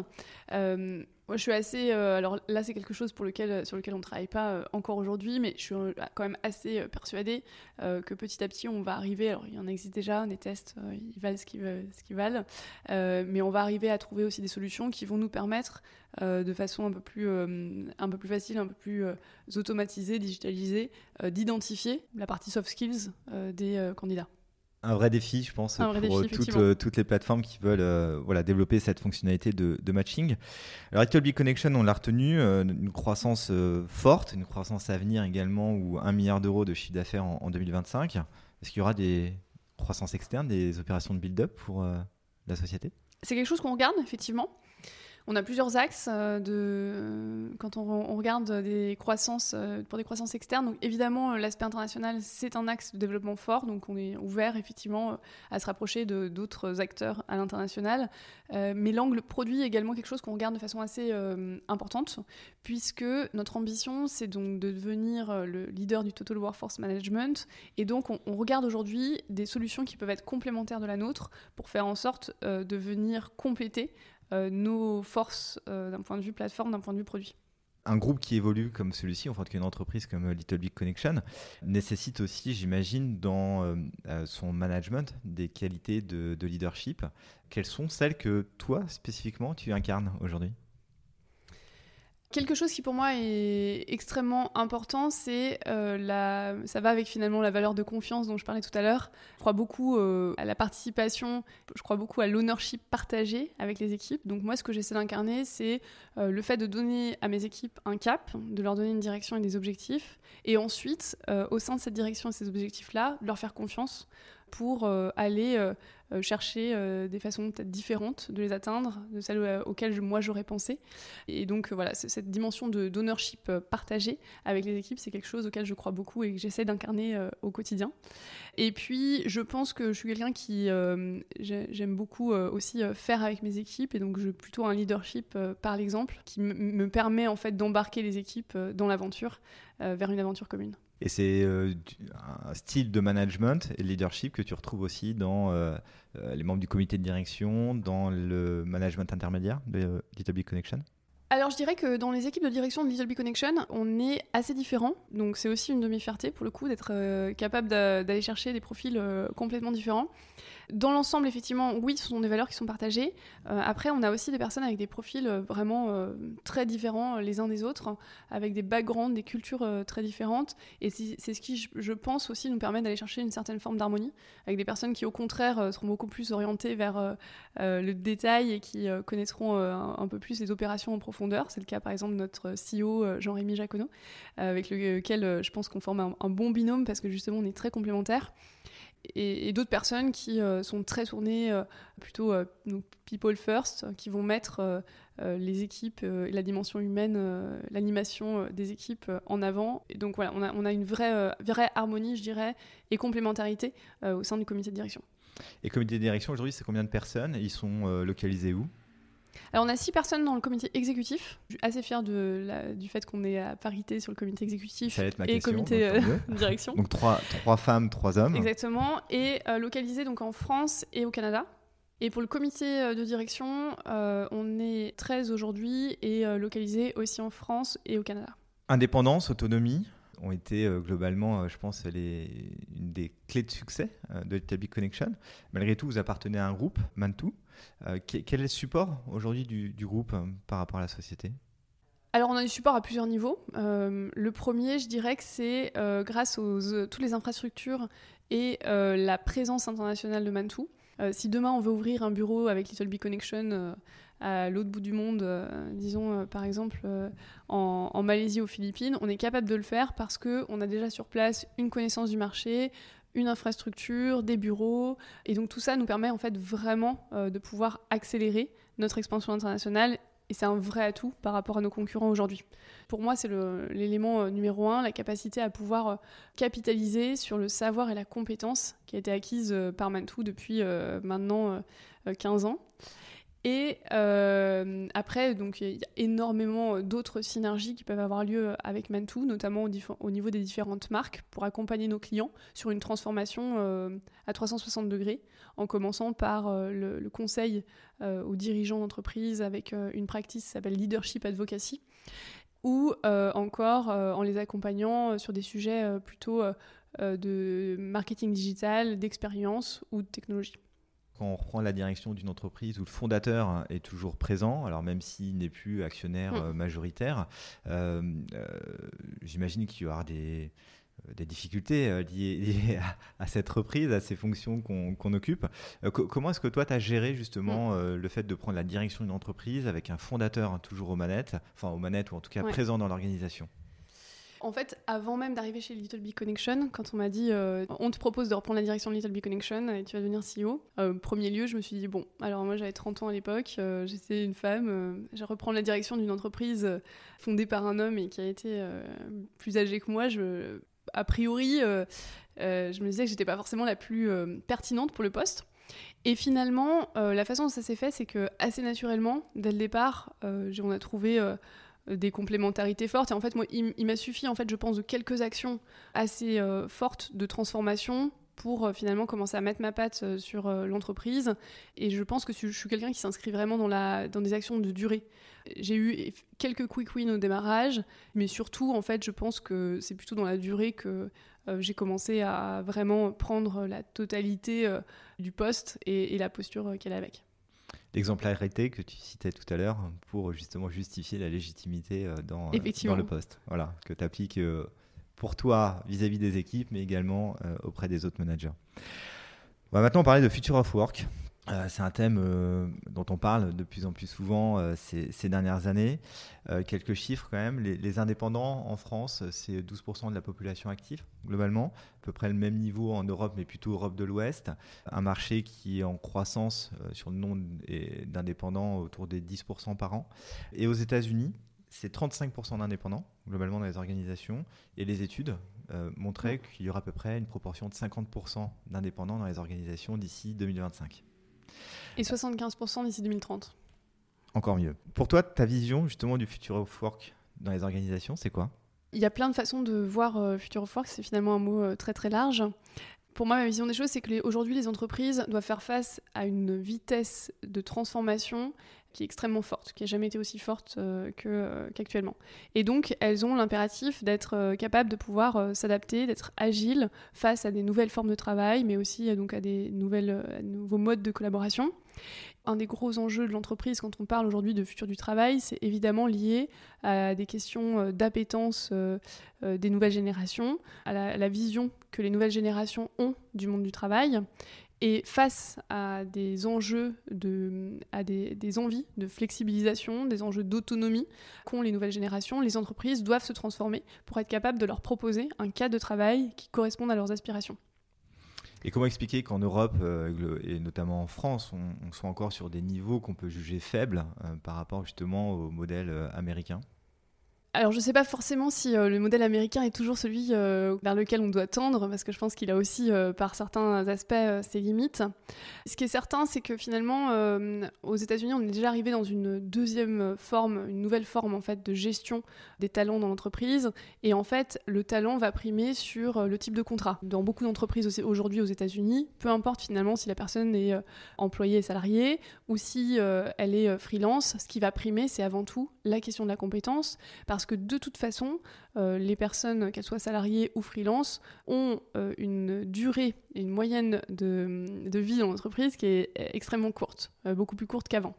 moi, je suis assez. alors là, c'est quelque chose pour lequel, sur lequel on ne travaille pas encore aujourd'hui, mais je suis quand même assez persuadée que petit à petit, on va arriver. Il y en existe déjà, des tests, ils valent ce qu'ils valent, mais on va arriver à trouver aussi des solutions qui vont nous permettre euh, de façon un peu plus, euh, un peu plus facile, un peu plus euh, automatisée, digitalisée, d'identifier la partie soft skills des candidats. Un vrai défi, je pense, pour toutes, toutes, les plateformes qui veulent voilà, développer cette fonctionnalité de, matching. Alors, Little Connection, on l'a retenu, une croissance forte, une croissance à venir également, ou 1 milliard d'euros de chiffre d'affaires en, en, 2025. Est-ce qu'il y aura des croissances externes, des opérations de build-up pour la société? C'est quelque chose qu'on regarde, effectivement. On a plusieurs axes euh, de, quand on, regarde des croissances, euh, pour des croissances externes. Donc évidemment, euh, l'aspect international, c'est un axe de développement fort. Donc on est ouvert effectivement à se rapprocher de d'autres acteurs à l'international. mais l'angle produit est également quelque chose qu'on regarde de façon assez importante, puisque notre ambition, c'est donc de devenir le leader du Total Workforce Management. Et donc on, regarde aujourd'hui des solutions qui peuvent être complémentaires de la nôtre pour faire en sorte de venir compléter euh, nos forces euh, d'un point de vue plateforme, d'un point de vue produit un groupe qui évolue comme celui-ci, enfin qu'une entreprise comme Little Big Connection, nécessite aussi, j'imagine, dans euh, son management des qualités de, leadership. Quelles sont celles que toi, spécifiquement, tu incarnes aujourd'hui? Quelque chose qui pour moi est extrêmement important, c'est euh, la, ça va avec finalement la valeur de confiance dont je parlais tout à l'heure. Je crois beaucoup euh, à la participation, je crois beaucoup à l'ownership partagé avec les équipes. Donc moi, ce que j'essaie d'incarner, c'est euh, le fait de donner à mes équipes un cap, de leur donner une direction et des objectifs, et ensuite, au sein de cette direction et ces objectifs-là, leur faire confiance pour aller euh, chercher euh, des façons peut-être différentes de les atteindre, de celles euh, auxquelles moi j'aurais pensé. Et donc voilà, cette dimension d'ownership partagé avec les équipes, c'est quelque chose auquel je crois beaucoup et que j'essaie d'incarner au quotidien. Et puis je pense que je suis quelqu'un qui j'aime beaucoup aussi faire avec mes équipes et donc je plutôt un leadership par l'exemple qui me permet en fait d'embarquer les équipes dans l'aventure vers une aventure commune. Et c'est euh, un style de management et de leadership que tu retrouves aussi dans euh, euh, les membres du comité de direction, dans le management intermédiaire de Big Connection? Alors je dirais que dans les équipes de direction de Little Big Connection, on est assez différents. Donc c'est aussi une de mes fiertés pour le coup d'être capable d'aller chercher des profils complètement différents. Dans l'ensemble, effectivement, oui, ce sont des valeurs qui sont partagées. Euh, après, on a aussi des personnes avec des profils euh, vraiment euh, très différents les uns des autres, avec des backgrounds, des cultures très différentes. Et c'est ce qui, je pense, aussi nous permet d'aller chercher une certaine forme d'harmonie, avec des personnes qui, au contraire, seront beaucoup plus orientées vers le détail et qui connaîtront un, peu plus les opérations en profondeur. C'est le cas, par exemple, de notre CEO, Jean-Rémy Jaconneau, avec lequel je pense qu'on forme un, bon binôme parce que justement, on est très complémentaires et, d'autres personnes qui euh, sont très tournées euh, plutôt euh, people first, qui vont mettre les équipes la dimension humaine, l'animation des équipes en avant. Et donc voilà, on a, on a une vraie, vraie harmonie, je dirais, et complémentarité au sein du comité de direction. Et comité de direction aujourd'hui, c'est combien de personnes? Ils sont localisés où? Alors, on a six personnes dans le comité exécutif. Je suis assez fière de du fait qu'on est à parité sur le comité exécutif et comité euh, de direction. Donc trois, trois femmes, trois hommes. Exactement. Et euh, localisé donc en France et au Canada. Et pour le comité euh, de direction, on est 13 aujourd'hui et localisé aussi en France et au Canada. Indépendance, autonomie ont été globalement, je pense, les, une des clés de succès de Italy Connection. Malgré tout, vous appartenez à un groupe, Mantou. Euh, quel est le support aujourd'hui du, groupe euh, par rapport à la société? Alors on a du support à plusieurs niveaux. Euh, le premier, je dirais que c'est grâce aux toutes les infrastructures et la présence internationale de Mantou. si demain on veut ouvrir un bureau avec Little Big Connection à l'autre bout du monde, disons par exemple en, en, Malaisie aux Philippines, on est capable de le faire parce qu'on a déjà sur place une connaissance du marché, une infrastructure, des bureaux. Et donc tout ça nous permet en fait vraiment euh, de pouvoir accélérer notre expansion internationale. Et c'est un vrai atout par rapport à nos concurrents aujourd'hui. Pour moi, c'est l'élément euh, numéro un, la capacité à pouvoir euh, capitaliser sur le savoir et la compétence qui a été acquise par Mantou depuis maintenant 15 ans. Et euh, après, donc il y a énormément d'autres synergies qui peuvent avoir lieu avec Mantou, notamment au, niveau des différentes marques, pour accompagner nos clients sur une transformation euh, à 360 degrés, en commençant par euh, le, conseil aux dirigeants d'entreprise avec une practice qui s'appelle Leadership Advocacy, ou encore en les accompagnant sur des sujets plutôt de marketing digital, d'expérience ou de technologie quand on reprend la direction d'une entreprise où le fondateur est toujours présent, alors même s'il n'est plus actionnaire mm. euh, majoritaire, euh, euh, j'imagine qu'il y aura des, des difficultés liées, à, cette reprise, à ces fonctions qu'on occupe. comment est-ce que toi, tu as géré justement mm. le fait de prendre la direction d'une entreprise avec un fondateur hein, toujours aux manettes, enfin aux manettes ou en tout cas présent dans l'organisation? En fait, avant même d'arriver chez Little Big Connection, quand on m'a dit euh, on te propose de reprendre la direction de Little Big Connection et tu vas devenir CEO, euh, premier lieu, je me suis dit bon, alors moi j'avais 30 ans à l'époque, euh, j'étais une femme, je reprends la direction d'une entreprise fondée par un homme et qui a été plus âgé que moi. A priori, je me disais que j'étais pas forcément la plus pertinente pour le poste. Et finalement, la façon dont ça s'est fait, c'est que assez naturellement, dès le départ, on a trouvé des complémentarités fortes. Et en fait, moi, il, m'a suffi, en fait, je pense, de quelques actions assez euh, fortes de transformation pour euh, finalement commencer à mettre ma patte sur l'entreprise. Et je pense que je suis quelqu'un qui s'inscrit vraiment dans des actions de durée. J'ai eu quelques quick wins au démarrage, mais surtout, en fait, je pense que c'est plutôt dans la durée que j'ai commencé à vraiment prendre la totalité du poste et, et la posture qu'elle a avec l'exemplarité que tu citais tout à l'heure pour justement justifier la légitimité euh, dans, euh, dans le poste. Voilà, que tu appliques euh, pour toi vis-à-vis des équipes, mais également auprès des autres managers. On va maintenant parler de Future of Work. Euh, c'est un thème euh, dont on parle de plus en plus souvent euh, ces, dernières années. quelques chiffres quand même. Les, indépendants en France, c'est 12% de la population active globalement, à peu près le même niveau en Europe, mais plutôt Europe de l'Ouest. Un marché qui est en croissance sur le nombre d'indépendants autour des 10% par an. Et aux États-Unis, c'est 35% d'indépendants globalement dans les organisations. Et les études montraient qu'il y aura à peu près une proportion de 50% d'indépendants dans les organisations d'ici 2025. Et 75% d'ici 2030. Encore mieux. Pour toi, ta vision justement du future of work dans les organisations, c'est quoi? Il y a plein de façons de voir euh, future of work, c'est finalement un mot euh, très très large. Pour moi, ma vision des choses, c'est que aujourd'hui, les entreprises doivent faire face à une vitesse de transformation qui est extrêmement forte, qui n'a jamais été aussi forte euh, euh, qu'actuellement. et donc, elles ont l'impératif d'être euh, capables de pouvoir s'adapter, d'être agiles face à des nouvelles formes de travail, mais aussi donc, à des nouvelles, nouveaux modes de collaboration. Un des gros enjeux de l'entreprise quand on parle aujourd'hui de futur du travail, c'est évidemment lié à des questions d'appétence des nouvelles générations, à la vision que les nouvelles générations ont du monde du travail et face à des enjeux, de, à des, envies de flexibilisation, des enjeux d'autonomie qu'ont les nouvelles générations, les entreprises doivent se transformer pour être capables de leur proposer un cadre de travail qui corresponde à leurs aspirations. Et comment expliquer qu'en Europe, euh, et notamment en France, on, soit encore sur des niveaux qu'on peut juger faibles euh, par rapport justement au modèle euh, américain? Alors je ne sais pas forcément si euh, le modèle américain est toujours celui euh, vers lequel on doit tendre, parce que je pense qu'il a aussi, euh, par certains aspects, ses limites. Ce qui est certain, c'est que finalement, aux États-Unis, on est déjà arrivé dans une deuxième forme, une nouvelle forme en fait de gestion des talents dans l'entreprise, et en fait, le talent va primer sur le type de contrat. Dans beaucoup d'entreprises aujourd'hui aux États-Unis, peu importe finalement si la personne est employée salariée ou si elle est freelance, ce qui va primer, c'est avant tout la question de la compétence que de toute façon, euh, les personnes, qu'elles soient salariées ou freelance, ont euh, une durée et une moyenne de, vie dans l'entreprise qui est extrêmement courte, euh, beaucoup plus courte qu'avant.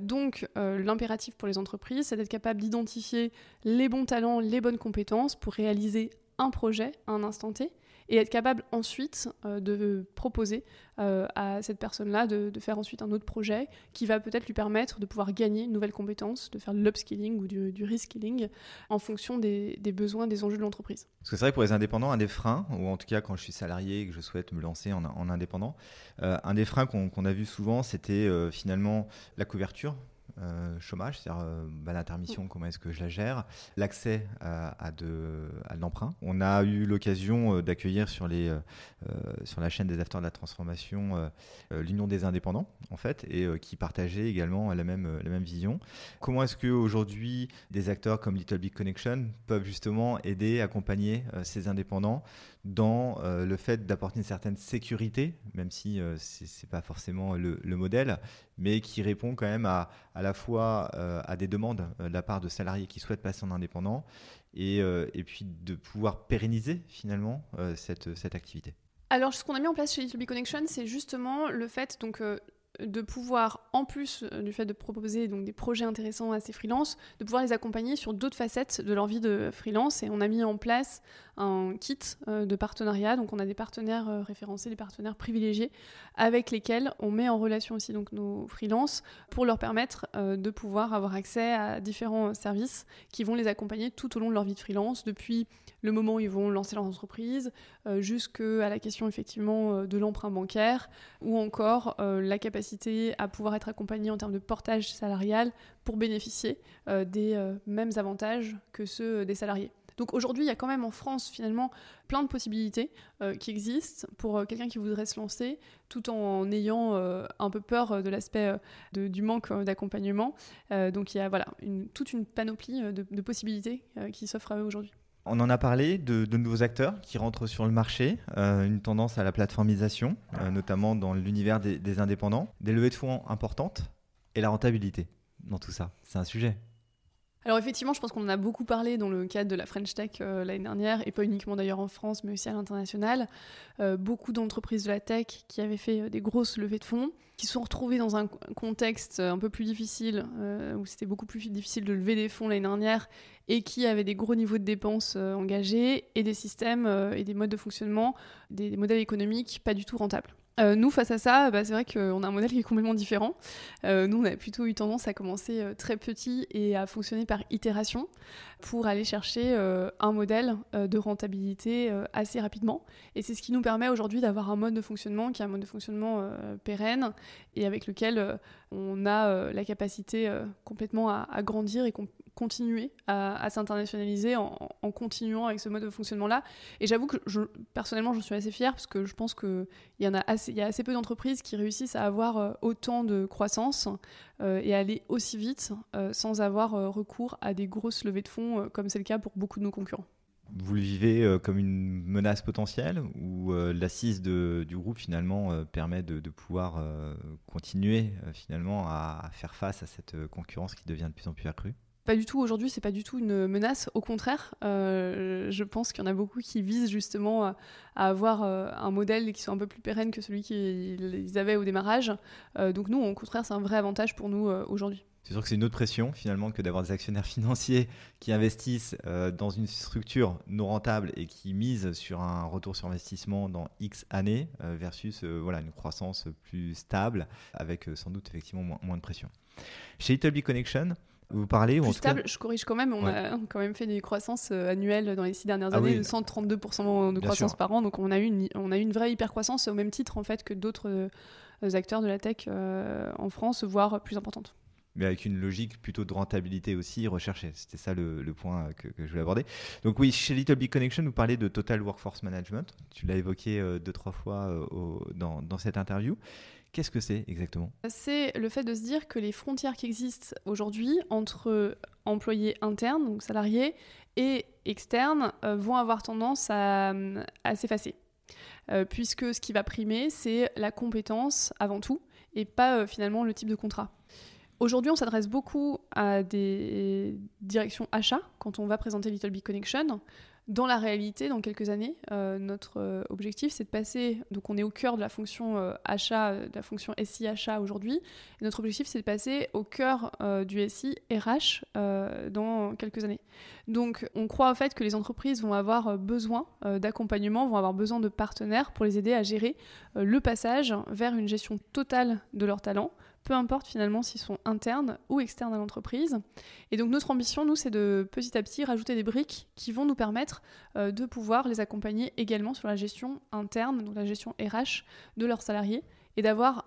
donc l'impératif pour les entreprises, c'est d'être capable d'identifier les bons talents, les bonnes compétences pour réaliser un projet à un instant T et être capable ensuite euh, de proposer euh, à cette personne-là de, faire ensuite un autre projet qui va peut-être lui permettre de pouvoir gagner une nouvelle compétence, de faire de l'upskilling ou du, reskilling en fonction des, besoins, des enjeux de l'entreprise. Parce que c'est vrai pour les indépendants, un des freins, ou en tout cas quand je suis salarié et que je souhaite me lancer en, indépendant, euh, un des freins qu'on a vu souvent, c'était finalement la couverture euh, chômage, c'est-à-dire euh, bah, l'intermission, comment est-ce que je la gère, l'accès à, de, l'emprunt. On a eu l'occasion euh, d'accueillir sur, les, sur la chaîne des acteurs de la transformation l'Union des indépendants, en fait, et qui partageait également la même, la même vision. Comment est-ce qu'aujourd'hui, des acteurs comme Little Big Connection peuvent justement aider, accompagner ces indépendants dans le fait d'apporter une certaine sécurité, même si ce n'est pas forcément le, le, modèle, mais qui répond quand même à, à la euh, à des demandes euh, de la part de salariés qui souhaitent passer en indépendant et, euh, puis de pouvoir pérenniser finalement cette, cette activité. Alors, ce qu'on a mis en place chez Little Connection, c'est justement le fait donc de pouvoir, en plus euh, du fait de proposer donc, des projets intéressants à ces freelances, de pouvoir les accompagner sur d'autres facettes de leur vie de freelance. Et on a mis en place un kit euh, de partenariat. Donc on a des partenaires euh, référencés, des partenaires privilégiés, avec lesquels on met en relation aussi donc, nos freelances pour leur permettre de pouvoir avoir accès à différents services qui vont les accompagner tout au long de leur vie de freelance, depuis le moment où ils vont lancer leur entreprise, jusqu'à la question effectivement de l'emprunt bancaire, ou encore la capacité à pouvoir être accompagné en termes de portage salarial pour bénéficier euh, des euh, mêmes avantages que ceux des salariés. Donc aujourd'hui, il y a quand même en France finalement plein de possibilités euh, qui existent pour quelqu'un qui voudrait se lancer tout en ayant un peu peur de l'aspect du manque d'accompagnement. donc il y a voilà, toute une panoplie de, de possibilités qui s'offrent à eux aujourd'hui. On en a parlé de, nouveaux acteurs qui rentrent sur le marché, euh, une tendance à la plateformisation, euh, notamment dans l'univers des, indépendants, des levées de fonds importantes et la rentabilité dans tout ça. C'est un sujet. Alors effectivement, je pense qu'on en a beaucoup parlé dans le cadre de la French Tech euh, l'année dernière, et pas uniquement d'ailleurs en France, mais aussi à l'international. beaucoup d'entreprises de la tech qui avaient fait des grosses levées de fonds, qui se sont retrouvées dans un contexte un peu plus difficile, où c'était beaucoup plus difficile de lever des fonds l'année dernière, et qui avaient des gros niveaux de dépenses engagés, et des systèmes et des modes de fonctionnement, des modèles économiques pas du tout rentables. Euh, nous, face à ça, bah, c'est vrai qu'on a un modèle qui est complètement différent. Euh, nous, on a plutôt eu tendance à commencer euh, très petit et à fonctionner par itération pour aller chercher un modèle de rentabilité assez rapidement. Et c'est ce qui nous permet aujourd'hui d'avoir un mode de fonctionnement qui est un mode de fonctionnement pérenne et avec lequel on a la capacité complètement à, à grandir et continuer à, s'internationaliser en, continuant avec ce mode de fonctionnement-là. Et j'avoue que personnellement, j'en suis assez fière parce que je pense qu'il y, a assez, peu d'entreprises qui réussissent à avoir euh, autant de croissance euh, et aller aussi vite euh, sans avoir recours à des grosses levées de fonds comme c'est le cas pour beaucoup de nos concurrents. Vous le vivez comme une menace potentielle ou l'assise du groupe finalement permet de, pouvoir continuer finalement à faire face à cette concurrence qui devient de plus en plus accrue? Pas du tout aujourd'hui, c'est pas du tout une menace. Au contraire, euh, je pense qu'il y en a beaucoup qui visent justement à, avoir euh, un modèle qui soit un peu plus pérenne que celui qu'ils avaient au démarrage. Euh, donc nous, au contraire, c'est un vrai avantage pour nous aujourd'hui. C'est sûr que c'est une autre pression finalement que d'avoir des actionnaires financiers qui investissent dans une structure non rentable et qui misent sur un retour sur investissement dans X années versus voilà, une croissance plus stable avec sans doute effectivement moins, de pression. Chez Big Connection, vous parlez ou stable, je corrige quand même. On a quand même fait des croissances euh, annuelles dans les six dernières ah années de 132% de croissance par an. Donc on a eu une, on a une vraie hyper croissance au même titre en fait que d'autres euh, acteurs de la tech euh, en France, voire plus importante mais avec une logique plutôt de rentabilité aussi recherchée. C'était ça le, point que, je voulais aborder. Donc oui, chez Little Big Connection, vous parlez de Total Workforce Management. Tu l'as évoqué deux, trois fois dans, dans, cette interview. Qu'est-ce que c'est exactement? C'est le fait de se dire que les frontières qui existent aujourd'hui entre employés internes, donc salariés, et externes euh, vont avoir tendance à, s'effacer. Euh, puisque ce qui va primer, c'est la compétence avant tout, et pas euh, finalement le type de contrat. Aujourd'hui, on s'adresse beaucoup à des directions achats quand on va présenter Little Connection. Dans la réalité, dans quelques années, euh, notre euh, objectif, c'est de passer. Donc, on est au cœur de la fonction euh, achat, de la fonction SI achat aujourd'hui. notre objectif, c'est de passer au cœur du SI RH dans quelques années. Donc, on croit en fait que les entreprises vont avoir besoin d'accompagnement, vont avoir besoin de partenaires pour les aider à gérer le passage vers une gestion totale de leurs talents peu importe finalement s'ils sont internes ou externes à l'entreprise. Et donc notre ambition, nous, c'est de petit à petit rajouter des briques qui vont nous permettre euh, de pouvoir les accompagner également sur la gestion interne, donc la gestion RH de leurs salariés, et d'avoir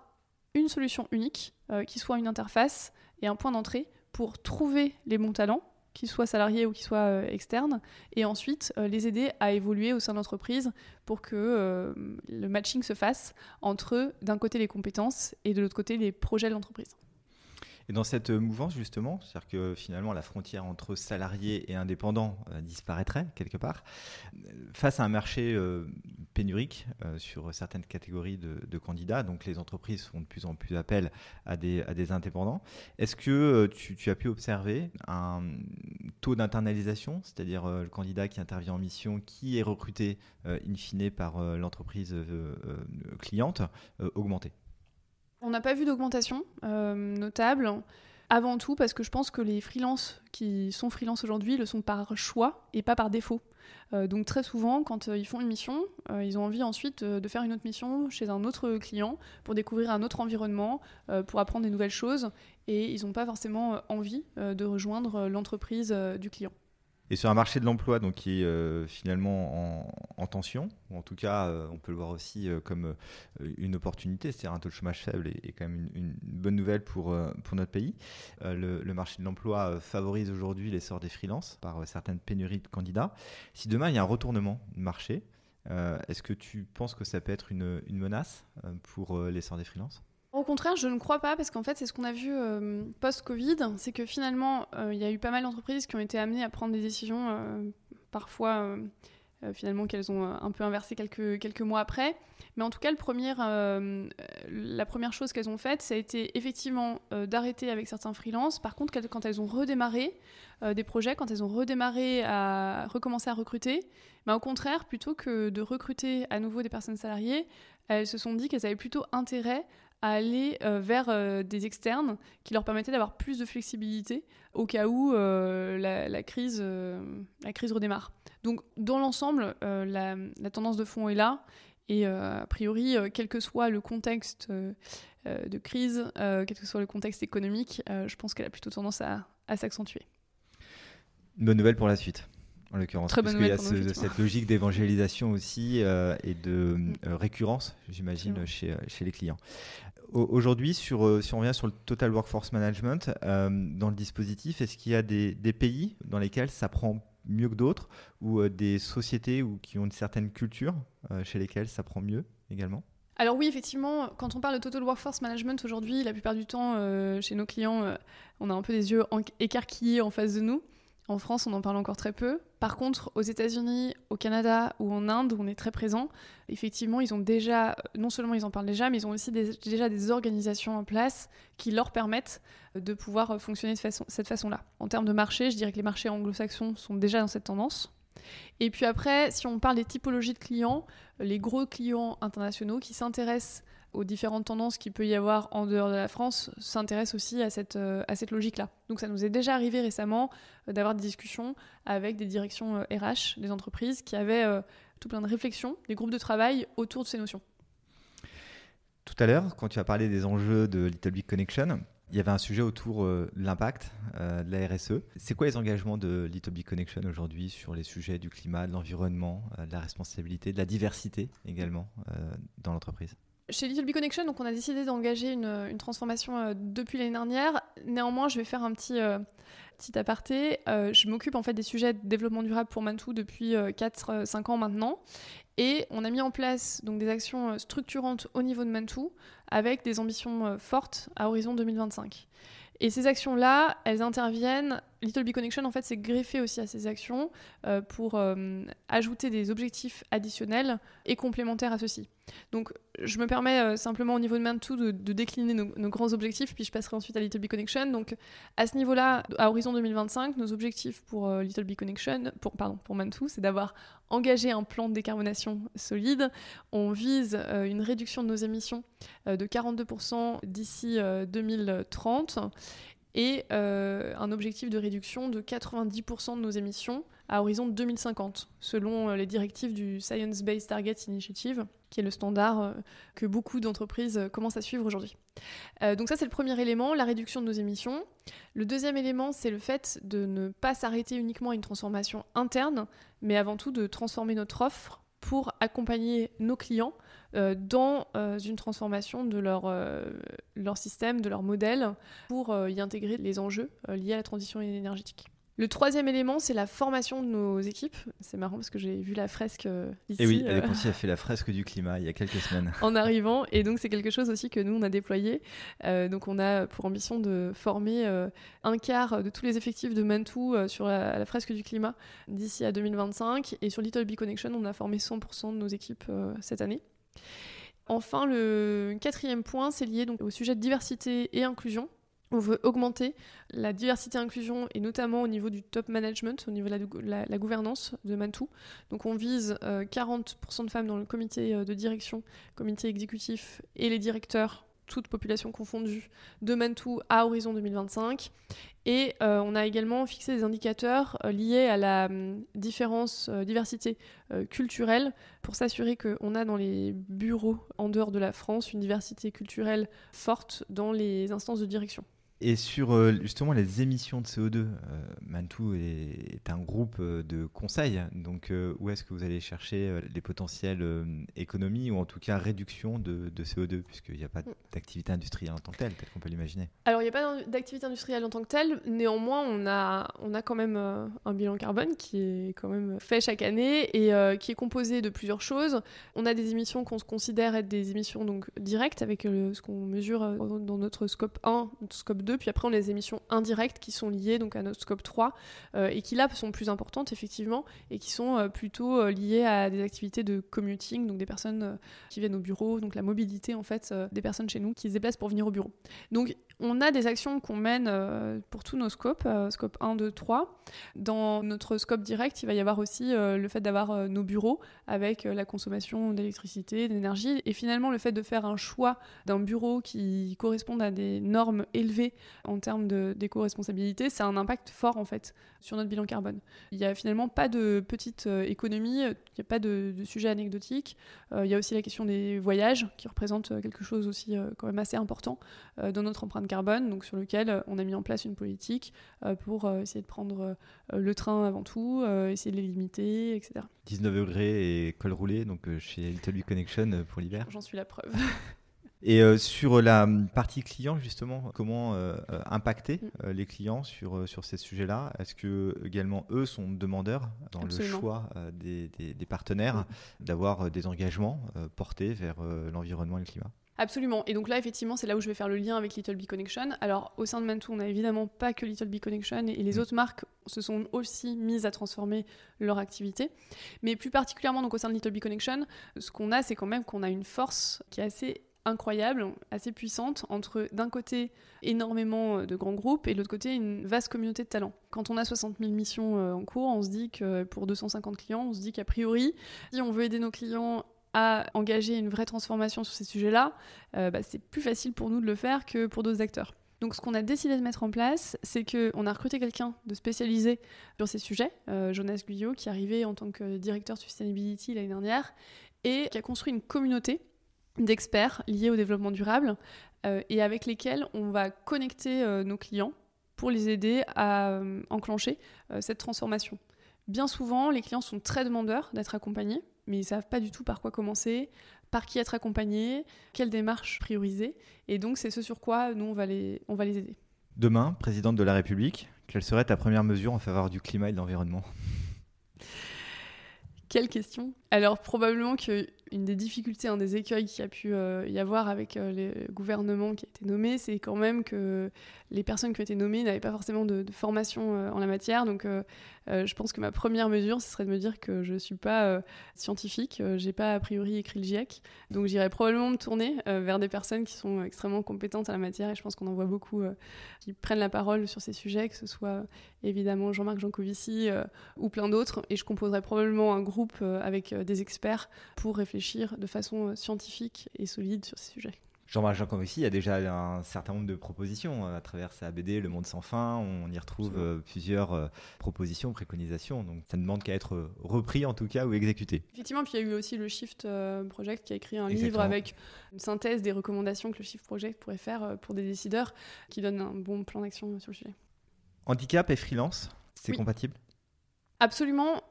une solution unique euh, qui soit une interface et un point d'entrée pour trouver les bons talents qu'ils soient salariés ou qu'ils soient euh, externes, et ensuite euh, les aider à évoluer au sein de l'entreprise pour que euh, le matching se fasse entre d'un côté les compétences et de l'autre côté les projets de l'entreprise. Et dans cette mouvance, justement, c'est-à-dire que finalement la frontière entre salariés et indépendants disparaîtrait quelque part, face à un marché pénurique euh, sur certaines catégories de, candidats. Donc les entreprises font de plus en plus appel à des, indépendants. Est-ce que euh, tu, as pu observer un taux d'internalisation, c'est-à-dire euh, le candidat qui intervient en mission, qui est recruté in fine par l'entreprise cliente, augmenter? On n'a pas vu d'augmentation notable. Avant tout parce que je pense que les freelances qui sont freelance aujourd'hui le sont par choix et pas par défaut. Euh, donc très souvent, quand euh, ils font une mission, euh, ils ont envie ensuite de faire une autre mission chez un autre client pour découvrir un autre environnement, pour apprendre des nouvelles choses, et ils n'ont pas forcément envie de rejoindre l'entreprise du client. Et sur un marché de l'emploi donc qui est euh, finalement en, tension, ou en tout cas euh, on peut le voir aussi euh, comme une opportunité, c'est-à-dire un taux de chômage faible est, quand même une, bonne nouvelle pour, pour notre pays. Le, marché de l'emploi favorise aujourd'hui l'essor des freelances par certaines pénuries de candidats. Si demain il y a un retournement de marché, est-ce que tu penses que ça peut être une, une menace pour l'essor des freelances? Au contraire, je ne crois pas, parce qu'en fait, c'est ce qu'on a vu euh, post-Covid, c'est que finalement, euh, il y a eu pas mal d'entreprises qui ont été amenées à prendre des décisions, euh, parfois finalement qu'elles ont un peu inversé quelques, quelques mois après. Mais en tout cas, la première chose qu'elles ont faite, ça a été effectivement d'arrêter avec certains freelances. Par contre, quand elles ont redémarré des projets, quand elles ont redémarré à recommencer à recruter, bah, au contraire, plutôt que de recruter à nouveau des personnes salariées, elles se sont dit qu'elles avaient plutôt intérêt à aller euh, vers euh, des externes qui leur permettaient d'avoir plus de flexibilité au cas où euh, la, crise, la crise redémarre. Donc dans l'ensemble, la, tendance de fond est là Et a priori, quel que soit le contexte de crise, quel que soit le contexte économique, je pense qu'elle a plutôt tendance à, à s'accentuer. Bonne nouvelle pour la suite en l'occurrence. Très parce qu'il y a cette logique d'évangélisation aussi euh, et de mm. euh, récurrence, j'imagine, chez, euh, chez les clients. Aujourd'hui, sur, si on revient sur le Total Workforce Management, dans le dispositif, est-ce qu'il y a des, des, pays dans lesquels ça prend mieux que d'autres ou des sociétés ou, qui ont une certaine culture chez lesquelles ça prend mieux également? Alors oui, effectivement, quand on parle de Total Workforce Management aujourd'hui, la plupart du temps, chez nos clients, on a un peu des yeux écarquillés en face de nous. En France, on en parle encore très peu. Par contre, aux États-Unis, au Canada ou en Inde, où on est très présent, effectivement, ils ont déjà, non seulement ils en parlent déjà, mais ils ont aussi déjà des organisations en place qui leur permettent de pouvoir fonctionner de cette façon-là. En termes de marché, je dirais que les marchés anglo-saxons sont déjà dans cette tendance. Et puis après, si on parle des typologies de clients, les gros clients internationaux qui s'intéressent aux différentes tendances qu'il peut y avoir en dehors de la France s'intéresse aussi à cette, euh, à cette logique-là. Donc ça nous est déjà arrivé récemment euh, d'avoir des discussions avec des directions RH euh, des entreprises qui avaient tout plein de réflexions, des groupes de travail autour de ces notions. Tout à l'heure, quand tu as parlé des enjeux de Little Big Connection, il y avait un sujet autour de l'impact de la RSE. C'est quoi les engagements de Little Big Connection aujourd'hui sur les sujets du climat, de l'environnement, de la responsabilité, de la diversité également dans l'entreprise? Chez Little Connection, on a décidé d'engager une, transformation euh, depuis l'année dernière. Néanmoins, je vais faire un petit, euh, petit aparté. Euh, je m'occupe en fait des sujets de développement durable pour Mantou depuis 4-5 ans maintenant. Et on a mis en place des actions structurantes au niveau de Mantou avec des ambitions fortes à horizon 2025. Et ces actions-là, elles interviennent. Little Big Connection, en fait, c'est greffé aussi à ces actions pour ajouter des objectifs additionnels et complémentaires à ceux-ci. Donc, je me permets euh, simplement au niveau de Mantou de, de décliner nos, grands objectifs, puis je passerai ensuite à Little Big Connection. Donc, à ce niveau-là, à horizon 2025, nos objectifs pour euh, Little Big Connection, pour, pardon, pour c'est d'avoir engagé un plan de décarbonation solide. On vise euh, une réduction de nos émissions de 42% d'ici 2030 et un objectif de réduction de 90% de nos émissions à horizon 2050, selon les directives du Science Based Targets Initiative qui est le standard euh, que beaucoup d'entreprises euh, commencent à suivre aujourd'hui. Euh, donc ça, c'est le premier élément, la réduction de nos émissions. Le deuxième élément, c'est le fait de ne pas s'arrêter uniquement à une transformation interne, mais avant tout de transformer notre offre pour accompagner nos clients dans une transformation de leur système, de leur modèle, pour y intégrer les enjeux liés à la transition énergétique. Le troisième élément, c'est la formation de nos équipes. C'est marrant parce que j'ai vu la fresque euh, ici. Et oui, elle euh, a fait la fresque du climat il y a quelques semaines. en arrivant, et donc c'est quelque chose aussi que nous on a déployé. Euh, donc on a pour ambition de former un quart de tous les effectifs de Mantou sur la, fresque du climat d'ici à 2025. Et sur Little Bee Connection, on a formé 100% de nos équipes cette année. Enfin, le quatrième point, c'est lié donc au sujet de diversité et inclusion. On veut augmenter la diversité et inclusion, et notamment au niveau du top management, au niveau de la, gouvernance de Mantou. Donc on vise 40% euh, de femmes dans le comité euh, de direction, comité exécutif et les directeurs, toute population confondue, de Mantou à horizon 2025. Et euh, on a également fixé des indicateurs liés à la hum, différence, diversité culturelle pour s'assurer qu'on a dans les bureaux en dehors de la France une diversité culturelle forte dans les instances de direction. Et sur euh, justement les émissions de CO2, euh, Mantou est, un groupe euh, de conseil. Donc, où est-ce que vous allez chercher les potentielles économies ou en tout cas réduction de, CO2, puisqu'il n'y a pas mm. d'activité industrielle en tant que telle, tel qu'on peut l'imaginer Alors, il n'y a pas d'activité industrielle en tant que telle. Néanmoins, on a, on a quand même un bilan carbone qui est quand même fait chaque année et qui est composé de plusieurs choses. On a des émissions qu'on considère être des émissions donc directes avec ce qu'on mesure dans notre scope 1, notre scope 2 puis après, on a les émissions indirectes qui sont liées donc à notre scope 3 euh, et qui là sont plus importantes effectivement et qui sont euh, plutôt euh, liées à des activités de commuting, donc des personnes qui viennent au bureau, donc la mobilité en fait des personnes chez nous qui se déplacent pour venir au bureau. On a des actions qu'on mène pour tous nos scopes, scope 1, 2, 3. Dans notre scope direct, il va y avoir aussi le fait d'avoir nos bureaux avec la consommation d'électricité, d'énergie. Et finalement, le fait de faire un choix d'un bureau qui corresponde à des normes élevées en termes d'éco-responsabilité, ça a un impact fort en fait sur notre bilan carbone. Il n'y a finalement pas de petite économie, il n'y a pas de, sujet anecdotique. il y a aussi la question des voyages qui représente quelque chose aussi quand même assez important dans notre empreinte carbone, donc sur lequel on a mis en place une politique pour essayer de prendre le train avant tout, essayer de les limiter, etc. 19 degrés et col roulé, donc chez Little Connection pour l'hiver. J'en suis la preuve. Et sur la partie client, justement, comment impacter mm. les clients sur, sur ces sujets-là? Est-ce que également eux sont demandeurs dans le choix des, des, partenaires mm. d'avoir des engagements portés vers l'environnement et le climat? Absolument. Et donc là, effectivement, c'est là où je vais faire le lien avec Little Big Connection. Alors, au sein de Mantou, on n'a évidemment pas que Little Big Connection et les mm. autres marques se sont aussi mises à transformer leur activité. Mais plus particulièrement, donc au sein de Little Big Connection, ce qu'on a, c'est quand même qu'on a une force qui est assez incroyable, assez puissante, entre d'un côté énormément de grands groupes et de l'autre côté une vaste communauté de talents. Quand on a 60 000 missions euh, en cours, on se dit que pour 250 clients, on se dit qu'a priori, si on veut aider nos clients à engager une vraie transformation sur ces sujets-là, euh, bah, c'est plus facile pour nous de le faire que pour d'autres acteurs. Donc ce qu'on a décidé de mettre en place, c'est qu'on a recruté quelqu'un de spécialisé sur ces sujets, euh, Jonas Guyot, qui est arrivé en tant que directeur Sustainability l'année dernière, et qui a construit une communauté d'experts liés au développement durable, euh, et avec lesquels on va connecter nos clients pour les aider à enclencher cette transformation. Bien souvent, les clients sont très demandeurs d'être accompagnés, mais ils savent pas du tout par quoi commencer, par qui être accompagné, quelle démarche prioriser. Et donc, c'est ce sur quoi nous, on va les, on va les aider. Demain, présidente de la République, quelle serait ta première mesure en faveur du climat et de l'environnement? Quelle question? Alors, probablement qu'une des difficultés, un des écueils qu'il y a pu euh, y avoir avec euh, le gouvernement qui a été nommé, c'est quand même que les personnes qui ont été nommées n'avaient pas forcément de, formation euh, en la matière. Donc, je pense que ma première mesure, ce serait de me dire que je ne suis pas scientifique, je n'ai pas a priori écrit le GIEC, donc j'irais probablement me tourner vers des personnes qui sont extrêmement compétentes à la matière, et je pense qu'on en voit beaucoup qui prennent la parole sur ces sujets, que ce soit évidemment Jean-Marc Jancovici ou plein d'autres, et je composerais probablement un groupe avec des experts pour réfléchir de façon scientifique et solide sur ces sujets. Jean-Marc Jancovici, il y a déjà un certain nombre de propositions euh, à travers sa BD Le Monde sans fin. On y retrouve euh, plusieurs euh, propositions, préconisations. Donc ça ne demande qu'à être repris en tout cas ou exécuté. Effectivement, puis il y a eu aussi le Shift Project qui a écrit un livre avec une synthèse des recommandations que le Shift Project pourrait faire pour des décideurs qui donne un bon plan d'action sur le sujet. Handicap et freelance, c'est compatible? Absolument.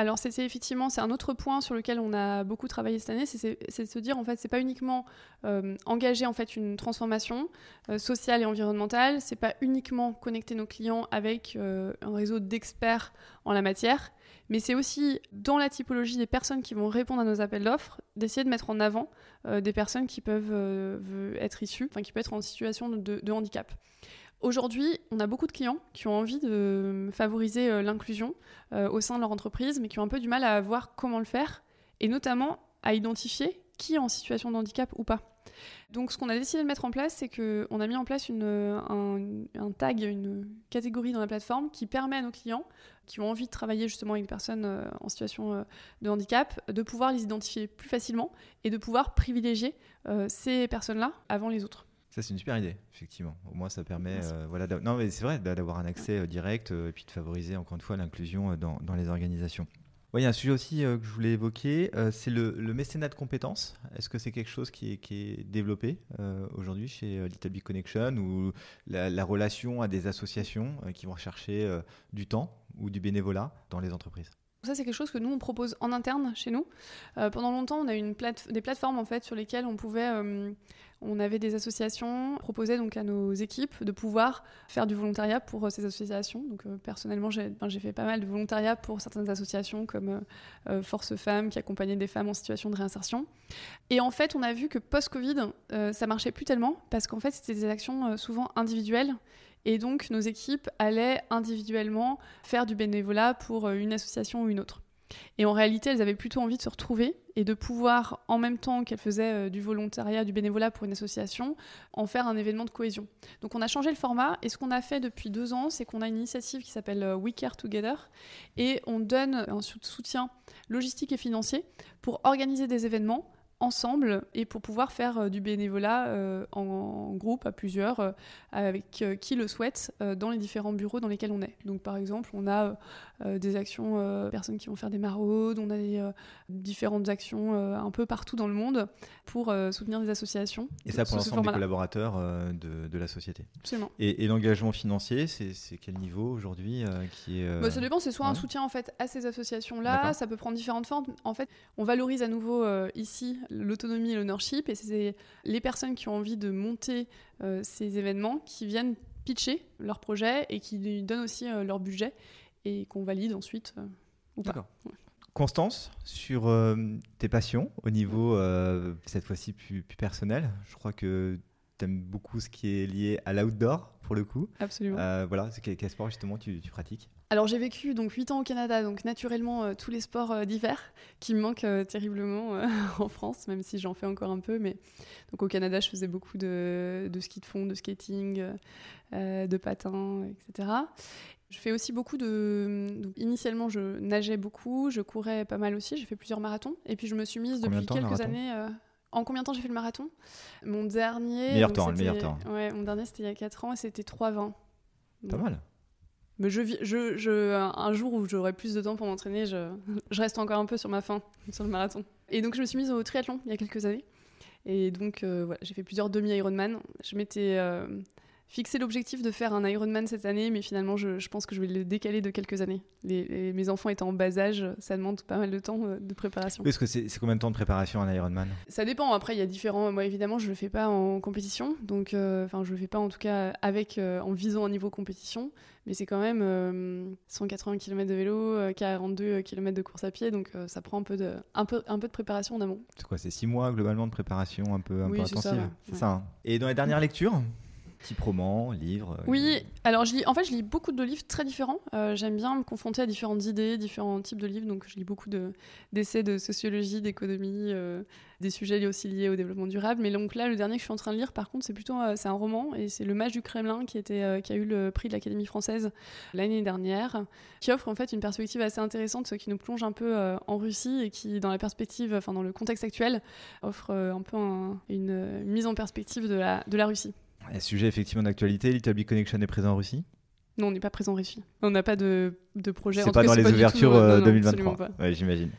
Alors c'est effectivement c'est un autre point sur lequel on a beaucoup travaillé cette année, c'est de se dire en fait c'est pas uniquement euh, engager une transformation euh, sociale et environnementale, c'est pas uniquement connecter nos clients avec euh, un réseau d'experts en la matière, mais c'est aussi dans la typologie des personnes qui vont répondre à nos appels d'offres d'essayer de mettre en avant des personnes qui peuvent être issues, enfin qui peuvent être en situation de handicap. Aujourd'hui, on a beaucoup de clients qui ont envie de favoriser euh, l'inclusion euh, au sein de leur entreprise, mais qui ont un peu du mal à voir comment le faire, et notamment à identifier qui est en situation de handicap ou pas. Donc ce qu'on a décidé de mettre en place, c'est qu'on a mis en place une, un, tag, une catégorie dans la plateforme qui permet à nos clients qui ont envie de travailler justement avec des personnes euh, en situation de handicap, de pouvoir les identifier plus facilement et de pouvoir privilégier ces personnes-là avant les autres. Ça, c'est une super idée, effectivement. Au moins, ça permet. Euh, voilà, non, mais c'est vrai d'avoir un accès euh, direct euh, et puis de favoriser, encore une fois, l'inclusion dans, dans, les organisations. Oui, il y a un sujet aussi que je voulais évoquer, c'est le, mécénat de compétences. Est-ce que c'est quelque chose qui est, qui est développé aujourd'hui chez Little Big Connection ou la, la, relation à des associations qui vont rechercher du temps ou du bénévolat dans les entreprises? Ça, c'est quelque chose que nous, on propose en interne chez nous. pendant longtemps, on a eu plate des plateformes en fait, sur lesquelles on pouvait on avait des associations proposaient donc à nos équipes de pouvoir faire du volontariat pour euh, ces associations. Donc euh, personnellement, j'ai fait pas mal de volontariat pour certaines associations comme euh, Force Femmes qui accompagnait des femmes en situation de réinsertion. Et en fait, on a vu que post-Covid, ça marchait plus tellement parce qu'en fait, c'était des actions souvent individuelles. Et donc, nos équipes allaient individuellement faire du bénévolat pour une association ou une autre. Et en réalité, elles avaient plutôt envie de se retrouver et de pouvoir, en même temps qu'elles faisaient euh, du volontariat, du bénévolat pour une association, en faire un événement de cohésion. Donc on a changé le format et ce qu'on a fait depuis deux ans, c'est qu'on a une initiative qui s'appelle euh, We Care Together et on donne un soutien logistique et financier pour organiser des événements ensemble et pour pouvoir faire euh, du bénévolat euh, en, groupe, à plusieurs, euh, avec qui le souhaite, dans les différents bureaux dans lesquels on est. Donc par exemple, on a des actions, personnes qui vont faire des maraudes, on a des, différentes actions un peu partout dans le monde pour soutenir des associations. Et ça pour l'ensemble des collaborateurs de, de, la société. Absolument. Et, l'engagement financier, c'est quel niveau aujourd'hui qui est bah, Ça dépend, c'est soit un soutien en fait à ces associations-là, ça peut prendre différentes formes. En fait, on valorise à nouveau ici l'autonomie et l'ownership. Et c'est les personnes qui ont envie de monter euh, ces événements qui viennent pitcher leur projet et qui donnent aussi euh, leur budget et qu'on valide ensuite euh, ou pas. Constance, sur tes passions au niveau, cette fois-ci plus, plus, personnel, je crois que tu aimes beaucoup ce qui est lié à l'outdoor pour le coup. Absolument. voilà, quel, quel sport justement tu, tu pratiques? Alors j'ai vécu donc 8 ans au Canada, donc naturellement euh, tous les sports euh, d'hiver qui me manquent euh, terriblement en France, même si j'en fais encore un peu. Mais donc au Canada, je faisais beaucoup de, ski de fond, de skating, de patin, etc. Je fais aussi beaucoup de. initialement, je nageais beaucoup, je courais pas mal aussi, j'ai fait plusieurs marathons. Et puis je me suis mise depuis quelques années. En combien de temps j'ai fait le marathon? Mon dernier. Meilleur temps, le meilleur temps. Ouais, mon dernier c'était il y a 4 ans et c'était 3,20. Pas mal. Mais je, je, je, un jour où j'aurai plus de temps pour m'entraîner, je, reste encore un peu sur ma fin, sur le marathon. Et donc je me suis mise au triathlon il y a quelques années. Et donc euh, voilà, j'ai fait plusieurs demi-Ironman. Je m'étais euh, fixé l'objectif de faire un Ironman cette année, mais finalement, je, pense que je vais le décaler de quelques années. Les, mes enfants étant en bas âge, ça demande pas mal de temps euh, de préparation. Est-ce que c'est combien de temps de préparation un Ironman? Ça dépend. Après, il y a différents. Moi, évidemment, je le fais pas en compétition, donc euh, enfin, je le fais pas en tout cas avec euh, en visant un niveau compétition, mais c'est quand même 180 km de vélo, 42 km de course à pied, donc ça prend un peu de un peu un peu de préparation en amont. C'est quoi? C'est six mois globalement de préparation un peu un peu intensive? C'est ça. Hein. Et dans les dernières lectures? Petit roman, livre euh, Oui, alors je lis, en fait, je lis beaucoup de livres très différents. Euh, j'aime bien me confronter à différentes idées, différents types de livres. Donc, je lis beaucoup d'essais de, sociologie, d'économie, euh, des sujets aussi liés au développement durable. Mais donc là, le dernier que je suis en train de lire, par contre, c'est plutôt c'est un roman et c'est Le Mage du Kremlin qui, était, qui a eu le prix de l'Académie française l'année dernière, qui offre en fait une perspective assez intéressante, qui nous plonge un peu en Russie et qui, dans la perspective, enfin dans le contexte actuel, offre un peu une mise en perspective de la, de la Russie. Un sujet effectivement d'actualité, Little Big Connection est présent en Russie Non, on n'est pas présent en Russie. On n'a pas de, de projet. C'est pas dans les ouvertures 2023, euh, j'imagine.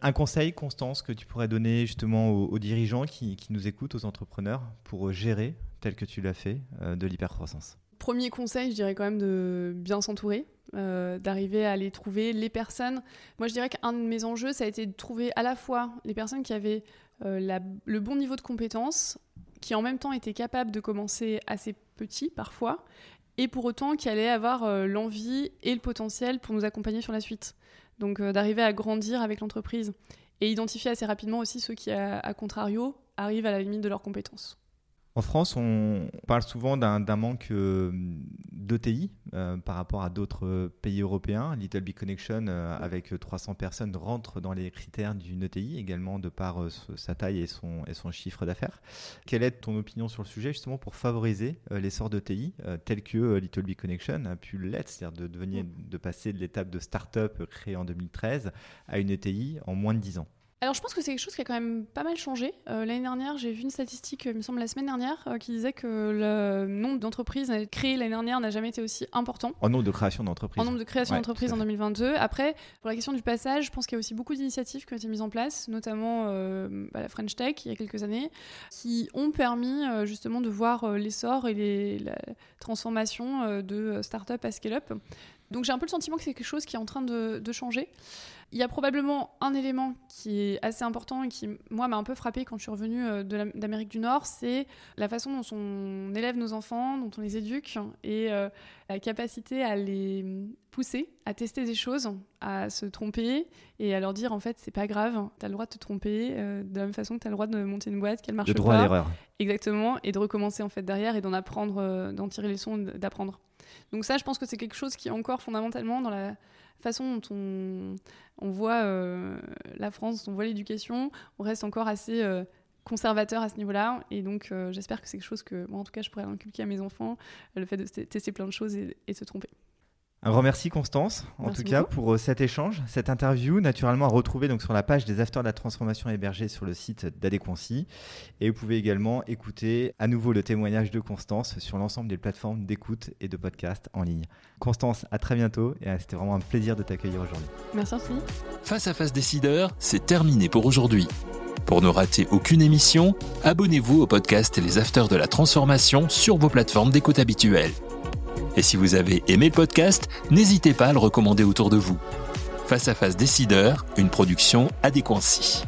Un conseil, Constance, que tu pourrais donner justement aux, dirigeants qui, qui, nous écoutent, aux entrepreneurs, pour gérer, tel que tu l'as fait, euh, de l'hypercroissance? Premier conseil, je dirais quand même de bien s'entourer, euh, d'arriver à aller trouver les personnes. Moi, je dirais qu'un de mes enjeux, ça a été de trouver à la fois les personnes qui avaient le bon niveau de compétences, qui en même temps était capable de commencer assez petit parfois, et pour autant qui allait avoir euh, l'envie et le potentiel pour nous accompagner sur la suite. Donc euh, d'arriver à grandir avec l'entreprise et identifier assez rapidement aussi ceux qui, à contrario, arrivent à la limite de leurs compétences. En France, on parle souvent d'un manque euh, d'ETI euh, par rapport à d'autres pays européens. Little Big Connection, euh, avec 300 personnes, rentre dans les critères d'une ETI, également de par sa taille et son, chiffre d'affaires. Quelle est ton opinion sur le sujet, justement, pour favoriser l'essor d'ETI, tel que Little Big Connection a pu l'être, c'est-à-dire de, de passer de l'étape de start-up créée en 2013 à une ETI en moins de 10 ans? Alors je pense que c'est quelque chose qui a quand même pas mal changé. Euh, l'année dernière, j'ai vu une statistique, il me semble la semaine dernière, euh, qui disait que le nombre d'entreprises créées l'année dernière n'a jamais été aussi important. En nombre de créations d'entreprises. En nombre de créations d'entreprises en 2022. Après, pour la question du passage, je pense qu'il y a aussi beaucoup d'initiatives qui ont été mises en place, notamment euh, bah, la French Tech il y a quelques années, qui ont permis justement de voir l'essor et les, la transformation de start-up à scale-up. Donc j'ai un peu le sentiment que c'est quelque chose qui est en train de, de changer. Il y a probablement un élément qui est assez important et qui, moi, m'a un peu frappé quand je suis revenue euh, d'Amérique du Nord, c'est la façon dont on élève nos enfants, dont on les éduque et euh, la capacité à les pousser à tester des choses, à se tromper et à leur dire en fait c'est pas grave, tu as le droit de te tromper euh, de la même façon que tu as le droit de monter une boîte qu'elle marche pas. Le droit à l'erreur. Exactement, et de recommencer en fait derrière et d'en apprendre, d'en tirer les leçons, d'apprendre. Donc ça, je pense que c'est quelque chose qui est encore fondamentalement dans la façon dont on, voit euh, la France, on voit l'éducation, on reste encore assez euh, conservateur à ce niveau-là. Et donc, euh, j'espère que c'est quelque chose que, moi, en tout cas, je pourrais inculquer à mes enfants, le fait de tester plein de choses et, et se tromper. Un grand merci Constance, en tout cas, pour euh, cet échange, cette interview, naturellement à retrouver donc sur la page des Afters de la Transformation hébergée sur le site d'Adéquancy. Et vous pouvez également écouter à nouveau le témoignage de Constance sur l'ensemble des plateformes d'écoute et de podcast en ligne. Constance, à très bientôt et euh, c'était vraiment un plaisir de t'accueillir aujourd'hui. Merci Anthony. Face à Face Décideur, c'est terminé pour aujourd'hui. Pour ne rater aucune émission, abonnez-vous au podcast Les Afters de la Transformation sur vos plateformes d'écoute habituelles. Et si vous avez aimé le podcast, n'hésitez pas à le recommander autour de vous. Face à face décideur, une production adéquancie.